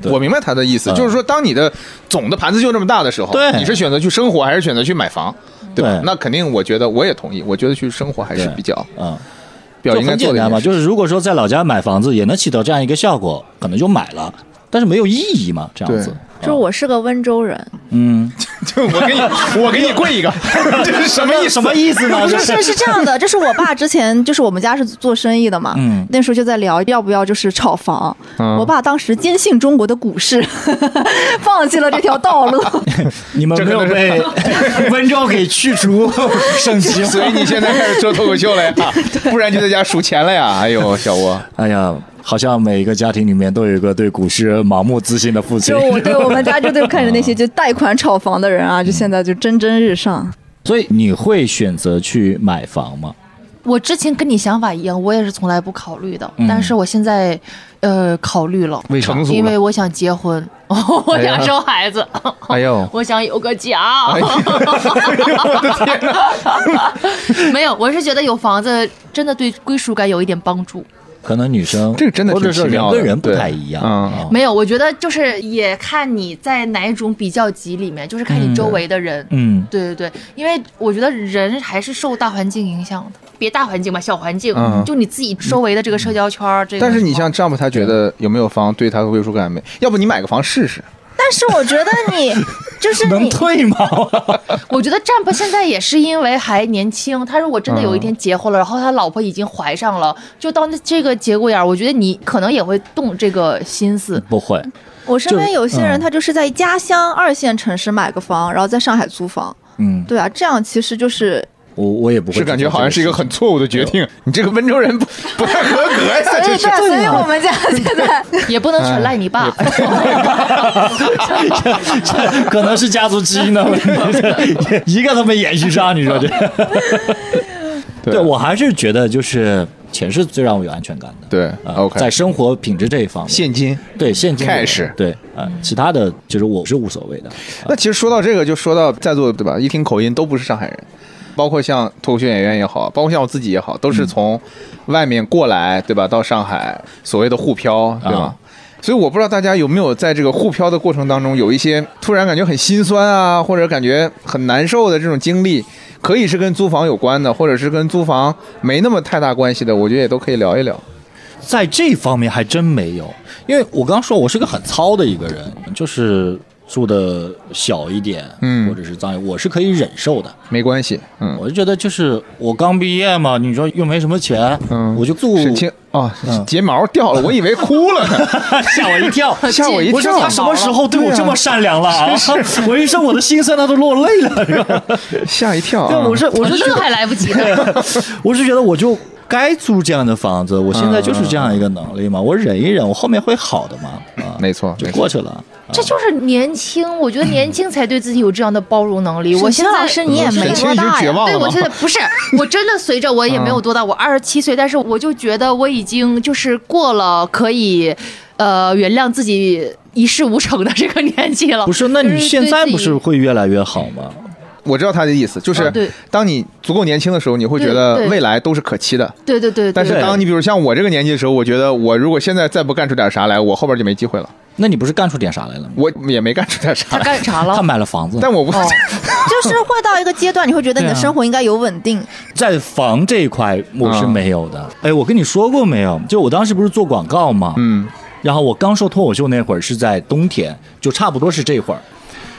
对。我明白他的意思，嗯。就是说，当你的总的盘子就这么大的时候，对你是选择去生活还是选择去买房，对吧？对？那肯定，我觉得我也同意，我觉得去生活还是比较嗯，比较就应该做的嘛，就是如果说在老家买房子也能起到这样一个效果，可能就买了，但是没有意义嘛，这样子。就是我是个温州人，嗯，*laughs* 就我给你，我给你跪一个，*laughs* 这是什么意思？什么意思呢？不就是是是这样的，这是我爸之前就是我们家是做生意的嘛，嗯那时候就在聊要不要就是炒房。嗯我爸当时坚信中国的股市，*laughs* 放弃了这条道路。你们没有被温州给去除省级所以你现在开始做脱口秀了呀？不然就在家数钱了呀？哎呦，小吴，哎呀，好像每一个家庭里面都有一个对股市盲目自信的父亲就。我对我们家就就看着那些就贷款炒房的人啊，就现在就蒸蒸日上。所以你会选择去买房吗？我之前跟你想法一样，我也是从来不考虑的，嗯但是我现在呃考虑了，为什么因为我想结婚，*laughs* 我想生孩子，哎呦，*laughs* 我想有个家。*laughs* 没有，我是觉得有房子真的对归属感有一点帮助。可能女生这个真的或者说人挺奇妙的跟人不太一样。没有，我觉得就是也看你在哪一种比较级里面，就是看你周围的人。嗯，对对对，因为我觉得人还是受大环境影响的，别大环境吧，小环境，嗯就你自己周围的这个社交圈儿。这个但是你像丈夫，他觉得有没有房对他的归属感没？要不你买个房试试？但是我觉得你 *laughs* 就是能你，退吗？*laughs* 我觉得 Jump 现在也是因为还年轻，他如果真的有一天结婚了，然后他老婆已经怀上了，就到那这个节骨眼儿，我觉得你可能也会动这个心思。不会，我身边有些人嗯他就是在家乡二线城市买个房，然后在上海租房。嗯，对啊，这样其实就是我我也不会是感觉好像是一个很错误的决定。你这个温州人不不太合格呀，所以这是。对，所以我们家 *laughs* 现在 *laughs* 也不能全赖你爸，这这可能是家族基因的问题，一个都没延续上。你说这？*laughs* 对我还是觉得就是钱是最让我有安全感的。对啊，OK 在生活品质这一方面，现金。对现金 Cash 对啊，其他的就是我是无所谓的。那其实说到这个，就说到在座对吧？一听口音都不是上海人，包括像脱口秀演员也好，包括像我自己也好，都是从外面过来对吧？到上海所谓的沪漂对吧？啊所以我不知道大家有没有在这个沪漂的过程当中，有一些突然感觉很心酸啊，或者感觉很难受的这种经历，可以是跟租房有关的，或者是跟租房没那么太大关系的，我觉得也都可以聊一聊。在这方面还真没有，因为我刚说我是个很糙的一个人，就是住的小一点，嗯或者是脏一点，我是可以忍受的。没关系，嗯我就觉得就是我刚毕业嘛，你说又没什么钱，嗯，我就住，沈清哦嗯，睫毛掉了，我以为哭了呢。*laughs* 吓我一跳，*laughs* 吓我一跳我说他什么时候对我这么善良了啊？*laughs* 我一说我的心酸，他都落泪了。吓一跳、对，啊！我是我是觉乐得，还来不及呢。我是觉得我就该租这样的房子，我现在就是这样一个能力嘛，我忍一忍，我后面会好的嘛，啊，*laughs* 没错，就过去了。这就是年轻，我觉得年轻才对自己有这样的包容能力。我现在沈清老师你也没多大呀。对，我现在不是，我真的随着我也没有多大，我二十七岁，但是我就觉得我已经就是过了可以，呃，原谅自己一事无成的这个年纪了。不是，那你现在不是会越来越好吗？我知道他的意思，就是当你足够年轻的时候，你会觉得未来都是可期的。对对对，但是当你比如像我这个年纪的时候，我觉得我如果现在再不干出点啥来，我后边就没机会了。那你不是干出点啥来了吗？我也没干出点啥他，干啥了他？买了房子，但我不，哦 *laughs* 就是会到一个阶段，你会觉得你的生活应该有稳定。在房这一块我是嗯没有的。哎，我跟你说过没有？就我当时不是做广告嘛，嗯然后我刚说脱口秀那会儿是在冬天，就差不多是这会儿。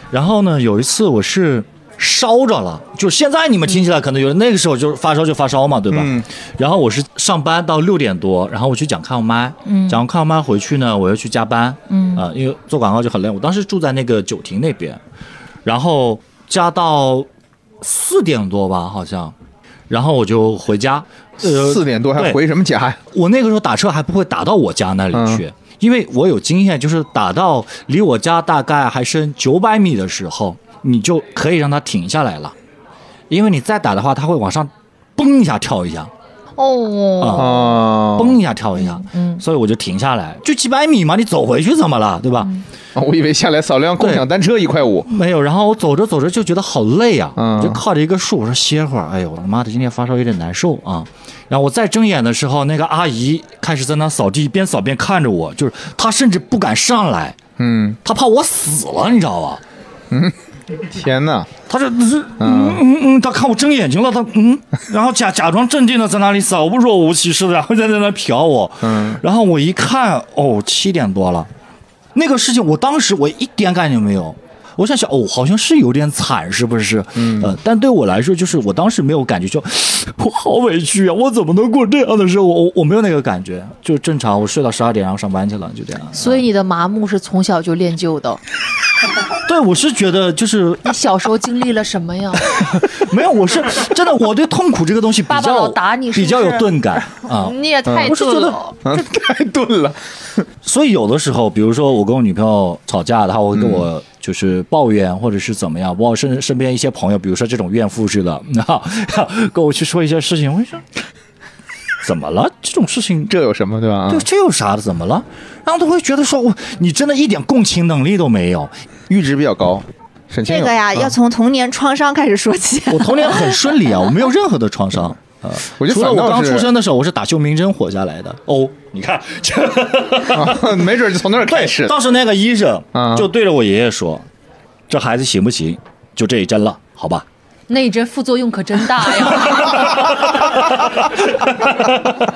然后呢，有一次我是烧着了，就现在你们听起来可能有那个时候就是发烧就发烧嘛，对吧？嗯然后我是上班到六点多，然后我去讲看麦，嗯讲完看麦回去呢，我又去加班，嗯啊、因为做广告就很累。我当时住在那个九亭那边，然后加到四点多吧，好像，然后我就回家。呃，四点多还回什么家呀？我那个时候打车还不会打到我家那里去，因为我有经验，就是打到离我家大概还剩九百米的时候，你就可以让它停下来了，因为你再打的话，它会往上嘣一下跳一下，哦，哦，嘣一下跳一下，嗯。所以我就停下来，就几百米嘛，你走回去怎么了，对吧？哦我以为下来扫辆共享单车一块五。没有，然后我走着走着就觉得好累啊，嗯。就靠着一个树，我说歇会儿。哎呦，我他妈的今天发烧有点难受啊。然后我再睁眼的时候，那个阿姨开始在那扫地，边扫边看着我，就是她甚至不敢上来，嗯，她怕我死了，你知道吧？*laughs* 天哪！他这是嗯嗯嗯，他看我睁眼睛了，他嗯，*laughs* 然后假假装镇定的在那里扫，不若无其事的，然后在在那瞟我，嗯，然后我一看，哦，七点多了，那个事情我当时我一点感觉没有。我想想，哦，好像是有点惨，是不是？嗯，呃，但对我来说，就是我当时没有感觉，就我好委屈啊，我怎么能过这样的生活？我我没有那个感觉，就正常，我睡到十二点，然后上班去了，就这样。所以你的麻木是从小就练就的。*laughs* 对，我是觉得就是你小时候经历了什么呀？*laughs* 没有，我是真的，我对痛苦这个东西比爸爸较老打你是不比较有钝感啊。*laughs* 你也太我是觉得钝了。太钝了。所以有的时候，比如说我跟我女朋友吵架，她会跟嗯我就是抱怨，或者是怎么样，包括身身边一些朋友，比如说这种怨妇似的，啊，*laughs* 跟我去说一些事情，我就说怎么了？这种事情这有什么对吧？对这有啥的？怎么了？然后他会觉得说，我你真的一点共情能力都没有。阈值比较高。这个呀，嗯要从童年创伤开始说起。我童年很顺利啊，我没有任何的创伤。我觉得除了我刚出生的时候，我是打救命针活下来的。哦，你看，*laughs* 啊没准就从那儿开始的。当时那个医生啊就对着我爷爷说：“这孩子行不行？就这一针了，好吧。”那一针副作用可真大呀！*laughs*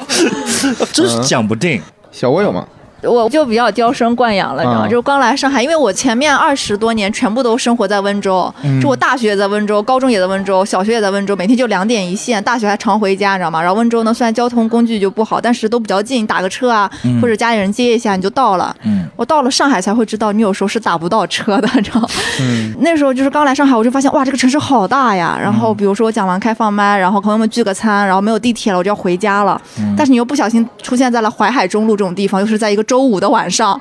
*laughs* 真是讲不定。小我有吗？我就比较娇生惯养了，你知道吗？嗯就是刚来上海，因为我前面二十多年全部都生活在温州，就我大学也在温州，高中也在温州，小学也在温州，每天就两点一线，大学还常回家，你知道吗？然后温州呢，虽然交通工具就不好，但是都比较近，打个车啊，或者家里人接一下你就到了。嗯我到了上海才会知道，你有时候是打不到车的，你知道吗？*laughs* 那时候就是刚来上海，我就发现哇，这个城市好大呀。然后比如说我讲完开放麦，然后朋友们聚个餐，然后没有地铁了，我就要回家了。但是你又不小心出现在了淮海中路这种地方，又是在一个周五的晚上，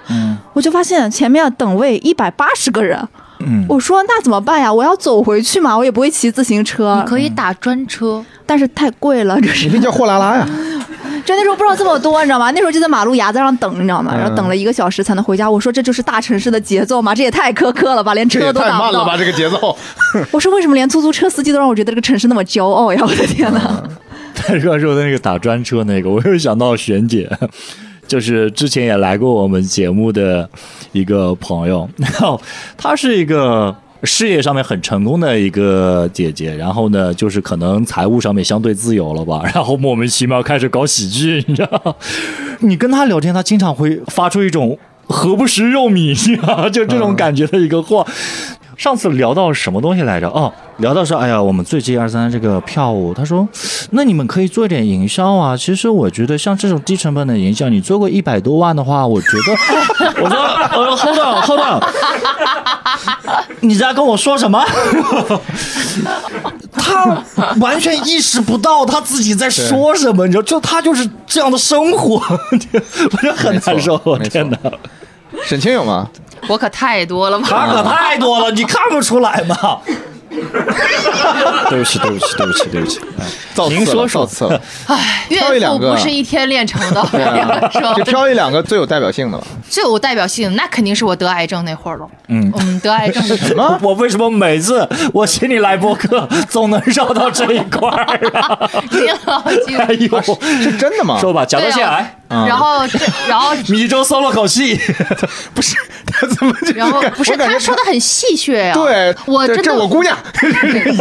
我就发现前面等位一百八十个人。嗯我说那怎么办呀？我要走回去嘛，我也不会骑自行车你，可以打专车，但是太贵了，这是你可以叫货拉拉呀。*laughs* 就那时候不知道这么多，你知道吗？那时候就在马路牙子上等，你知道吗？嗯然后等了一个小时才能回家。我说这就是大城市的节奏吗？这也太苛刻了吧，连车都打不到太慢了吧，。这个节奏。*laughs* 我说为什么连出租车司机都让我觉得这个城市那么骄傲呀？我的天哪！他刚说的那个打专车那个，我又想到璇姐，就是之前也来过我们节目的一个朋友，*laughs* 然后她是一个。事业上面很成功的一个姐姐，然后呢，就是可能财务上面相对自由了吧，然后莫名其妙开始搞喜剧，你知道？你跟她聊天，她经常会发出一种“何不食肉糜”，就这种感觉的一个话。上次聊到什么东西来着？哦，聊到说，哎呀，我们最近二三这个票务，他说，那你们可以做一点营销啊。其实我觉得像这种低成本的营销，你做过一百多万的话，我觉得，*laughs* 我说，呃，hold on hold on，你在跟我说什么？*laughs* 他完全意识不到他自己在说什么，你知道，就他就是这样的生活，*laughs* 我就很难受，我天哪！沈清有吗？我可太多了吧？他可太多了，你看不出来吗？*laughs* 对不起，对不起，对不起，对不起。造次了您说说造次了。唉，岳父挑一两个不是一天练成的，是吧就？挑一两个最有代表性的吧。最有代表性，那肯定是我得癌症那会儿了。嗯嗯，得癌症的时候。么我为什么每次我请你来播客，总能绕到这一块儿啊？*laughs* 你老记哎呦，是真的吗？说吧，甲状腺癌，啊然后这，然后，*laughs* 米粥松了口气。*laughs* 不是 *laughs* 他怎么就然后不是他说的很戏谑呀。对，我真的这我姑娘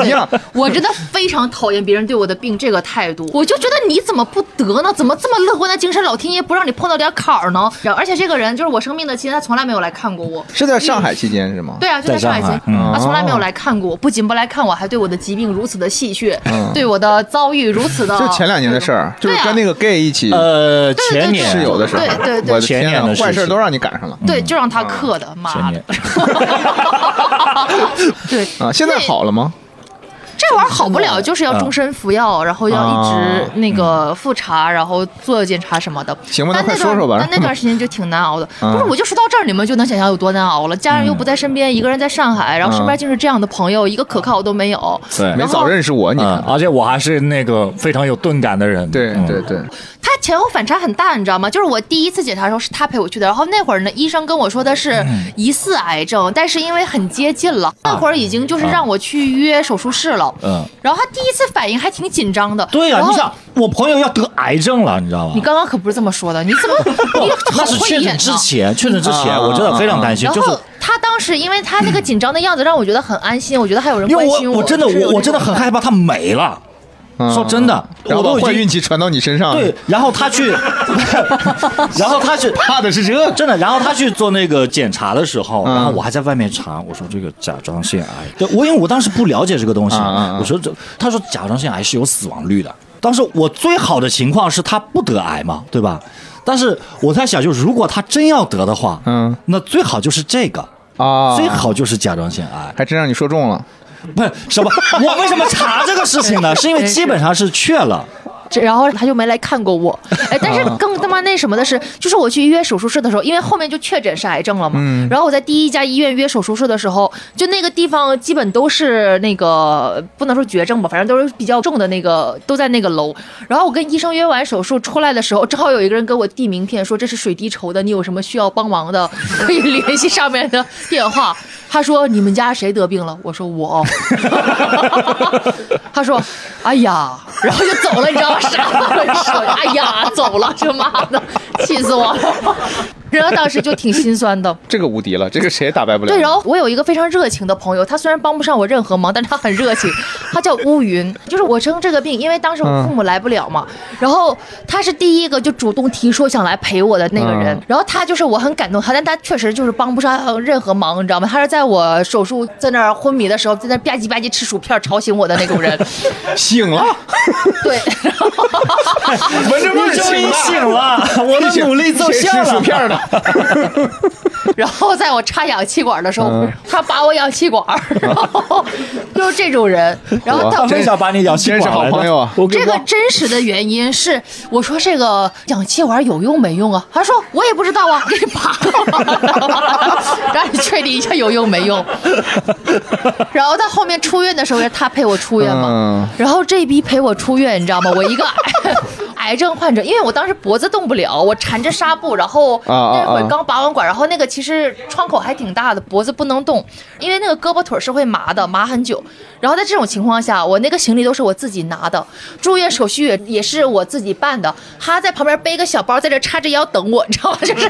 一样。我真的非常讨厌别人对我的病这个态度，我就觉得你怎么不得呢？怎么这么乐观的精神，老天爷不让你碰到点坎儿呢？然后而且这个人就是我生病的期间，他从来没有来看过我。是在上海期间是吗？对啊，就在上海期间，他从来没有来看过我，不仅不来看我，还对我的疾病如此的戏谑，嗯对我的遭遇如此的。就前两年的事儿，就是跟那个 gay 一起呃，对对前年室友的时候，对对对我的天前年的坏事都让你赶上了对，就让他克的，妈的。*laughs* 对，啊！现在好了吗？这玩意儿好不了，就是要终身服药，然后要一直那个复查，然后做检查什么的。行吧那那段快说说吧但那段时间就挺难熬的。嗯不是，我就说到这儿，你们就能想象有多难熬了。家人又不在身边，一个人在上海，然后身边竟是这样的朋友，一个可靠都没有。对没早认识我，你而且我还是那个非常有钝感的人。对嗯对对，他前后反差很大，你知道吗？就是我第一次检查的时候是他陪我去的，然后那会儿呢，医生跟我说的是嗯疑似癌症，但是因为很接近了，那会儿已经就是让我去约手术室了。嗯，然后他第一次反应还挺紧张的。对呀、你想，我朋友要得癌症了，你知道吗你？刚刚可不是这么说的，你怎么 *laughs* *laughs* 那是确诊？之前，确诊之前，啊我真的非常担心，然就是后他当时因为他那个紧张的样子，让我觉得很安心，我觉得还有人关心我我真的我我真的很害怕他没了。嗯说真的然后把坏我都已经运气传到你身上，对，，然后他去，*laughs* 然后他去怕的是这个。真的，然后他去做那个检查的时候，嗯然后我还在外面查，我说这个甲状腺癌，对我因为我当时不了解这个东西，我说这他说甲状腺癌是有死亡率的，当时我最好的情况是他不得癌嘛，对吧？但是我在想，就如果他真要得的话，嗯那最好就是这个，啊，最好就是甲状腺癌。还真让你说中了。不是什么？我为什么查这个事情呢？是因为基本上是确了。这然后他就没来看过我，哎，但是更他妈那什么的是，就是我去约手术室的时候，因为后面就确诊是癌症了嘛，然后我在第一家医院约手术室的时候，就那个地方基本都是那个不能说绝症吧，反正都是比较重的那个，都在那个楼。然后我跟医生约完手术出来的时候，正好有一个人给我递名片，说这是水滴筹的，你有什么需要帮忙的，可以联系上面的电话。他说你们家谁得病了？我说我。*laughs* 他说哎呀，*laughs* 然后就走了，你知道吗？*laughs* 傻了，说哎呀，走了，这妈的，气死我了。然后当时就挺心酸的，*laughs* 这个无敌了，这个谁也打败不了。对，然后我有一个非常热情的朋友，他虽然帮不上我任何忙，但是他很热情，他叫乌云。就是我生这个病，因为当时我父母来不了嘛，然后他是第一个就主动提说想来陪我的那个人。然后他就是我很感动他，但他确实就是帮不上任何忙，你知道吗？他是在我手术在那儿昏迷的时候，在那吧唧吧唧吃薯片吵醒我的那种人。*laughs* 醒了，*laughs* 对，闻着味儿醒了，我的努力奏效了。吃薯片的。*laughs* 然后在我插氧气管的时候，他拔我氧气管，*laughs* 然后就是这种人。然后他真想把你氧气管，是好朋友啊。这个真实的原因是，我说这个氧气管有用没用啊？他说我也不知道啊，给 *laughs* 你拔了，让你确定一下有用没用。然后他后面出院的时候，是他陪我出院嘛。然后这逼陪我出院，你知道吗？我一个癌症患者，因为我当时脖子动不了，我缠着纱布，然后那会刚拔完管，然后那个其实创口还挺大的，脖子不能动，因为那个胳膊腿是会麻的，麻很久。然后在这种情况下，我那个行李都是我自己拿的，住院手续也也是我自己办的。他在旁边背个小包，在这叉着腰等我，你知道吗？就是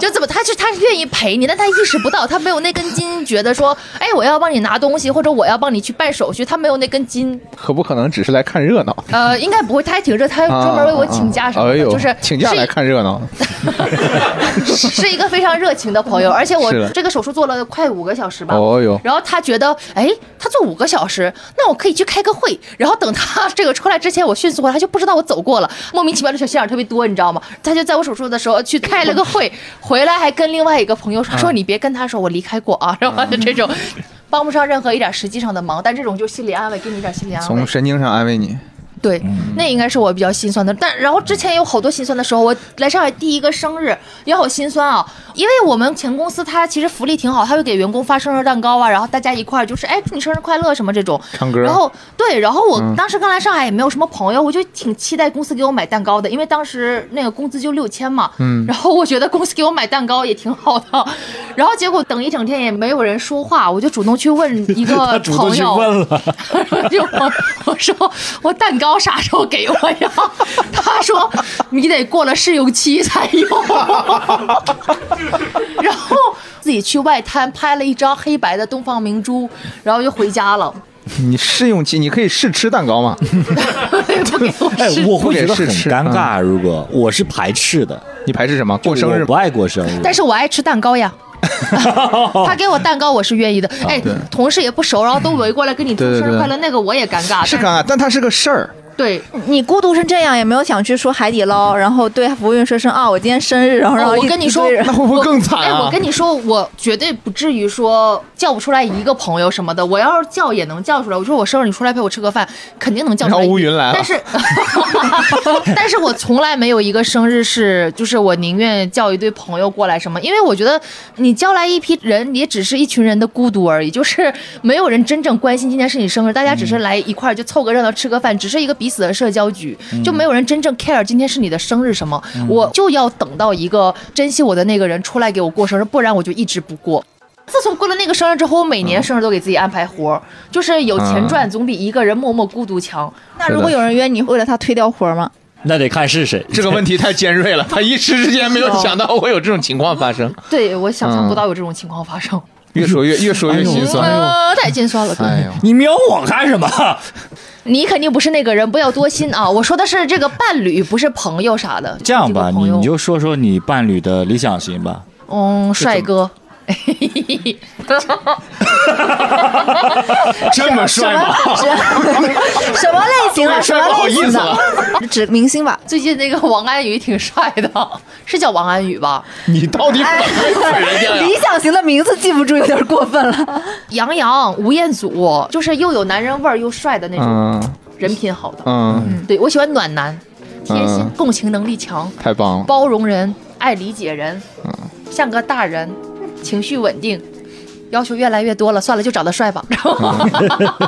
就怎么他是他是愿意陪你，但他意识不到，他没有那根筋，觉得说，哎，我要帮你拿东西，或者我要帮你去办手续，他没有那根筋。可不可能只是来看热闹？呃，应该不会，他还挺热，他专门为我请假什么的，就是请假来看热闹。*laughs* *laughs* 是一个非常热情的朋友，*laughs* 而且我这个手术做了快五个小时吧。哦哟。然后他觉得，哎，他做五个小时，那我可以去开个会。然后等他这个出来之前，我迅速回来，他就不知道我走过了。莫名其妙的小心眼特别多，你知道吗？他就在我手术的时候去开了个会，*laughs* 回来还跟另外一个朋友说：“说你别跟他说我离开过啊。”然后就这种，帮不上任何一点实际上的忙，但这种就心理安慰，给你一点心理安慰。从神经上安慰你。对，那应该是我比较心酸的。但然后之前有好多心酸的时候，我来上海第一个生日也好心酸啊，因为我们前公司它其实福利挺好，它会给员工发生日蛋糕啊，然后大家一块儿就是哎祝你生日快乐什么这种。唱歌。然后对，然后我当时刚来上海也没有什么朋友，我就挺期待公司给我买蛋糕的，因为当时那个工资就六千嘛。嗯。然后我觉得公司给我买蛋糕也挺好的，*laughs* 然后结果等一整天也没有人说话，我就主动去问一个 *laughs* 朋友。问了。*laughs* 就我我说我蛋糕。啥时候给我呀？他说你得过了试用期才有。然后自己去外滩拍了一张黑白的东方明珠，然后就回家了。你试用期你可以试吃蛋糕吗？*laughs* 哎，我会觉得很尴尬。如果我是排斥的，你排斥什么？过生日不爱过生日，但是我爱吃蛋糕呀。*laughs* 他给我蛋糕，我是愿意的。哎，同事也不熟，然后都围过来跟你祝生日快乐，那个我也尴尬。是尴尬，但他是个事儿。对你孤独成这样，也没有想去说海底捞，然后对服务员说声啊，我今天生日，然后让我跟你说，那会不会更惨啊？哎，我跟你说，我绝对不至于说叫不出来一个朋友什么的。我要是叫也能叫出来。我说我生日，你出来陪我吃个饭，肯定能叫出来。乌云来了。但是，*laughs* 但是我从来没有一个生日是，就是我宁愿叫一堆朋友过来什么，因为我觉得你叫来一批人，也只是一群人的孤独而已，就是没有人真正关心今天是你生日，大家只是来一块就凑个热闹吃个饭，只是一个彼此的社交局。就没有人真正 care 今天是你的生日什么，我就要等到一个珍惜我的那个人出来给我过生日，不然我就一直不过。自从过了那个生日之后，我每年生日都给自己安排活儿，就是有钱赚总比一个人默默孤独强。那如果有人约你，为了他推掉活儿吗？那得看是谁。*laughs* 这个问题太尖锐了，他一时之间没有想到会有这种情况发生。对我想象不到有这种情况发生。越说越越说越心酸，太心酸了。哎呦，你瞄我干什么？你肯定不是那个人，不要多心啊！*laughs* 我说的是这个伴侣，不是朋友啥的。这样吧，你你就说说你伴侣的理想型吧。嗯，帅哥。*laughs* 这么帅吗？什么类型？什么类型的？指明星吧。最近那个王安宇挺帅的，是叫王安宇吧？你到底怎么人家理想型的名字记不住，有点过分了。杨洋、吴彦祖，就是又有男人味儿又帅的那种，人品好的。嗯，对我喜欢暖男，贴心，共情能力强，太棒了，包容人，爱理解人，像个大人。情绪稳定，要求越来越多了。算了，就长得帅吧。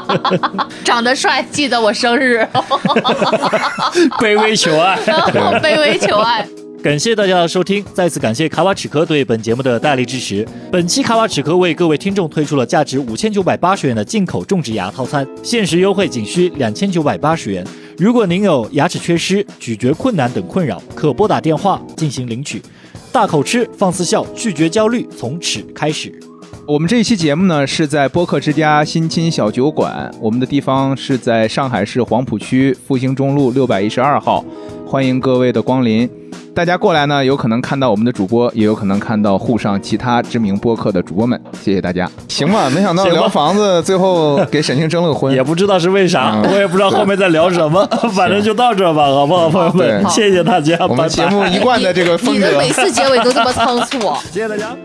*laughs* 长得帅，记得我生日。*laughs* 卑微求爱，*laughs* 卑微求爱。感谢大家的收听，再次感谢卡瓦齿科对本节目的大力支持。本期卡瓦齿科为各位听众推出了价值五千九百八十元的进口种植牙套餐，限时优惠仅需两千九百八十元。如果您有牙齿缺失、咀嚼困难等困扰，可拨打电话进行领取。大口吃，放肆笑，拒绝焦虑，从此开始。我们这一期节目呢，是在播客之家新青小酒馆，我们的地方是在上海市黄浦区复兴中路六百一十二号，欢迎各位的光临。大家过来呢，有可能看到我们的主播，也有可能看到沪上其他知名播客的主播们。谢谢大家。行吧，没想到聊房子，最后给沈清征了个婚，也不知道是为啥，我也不知道后面在聊什么，*laughs* 反正就到这吧，好不好，朋友们？谢谢大家。我们节目一贯的这个风格，你的每次结尾都这么仓促，*laughs* 谢谢大家。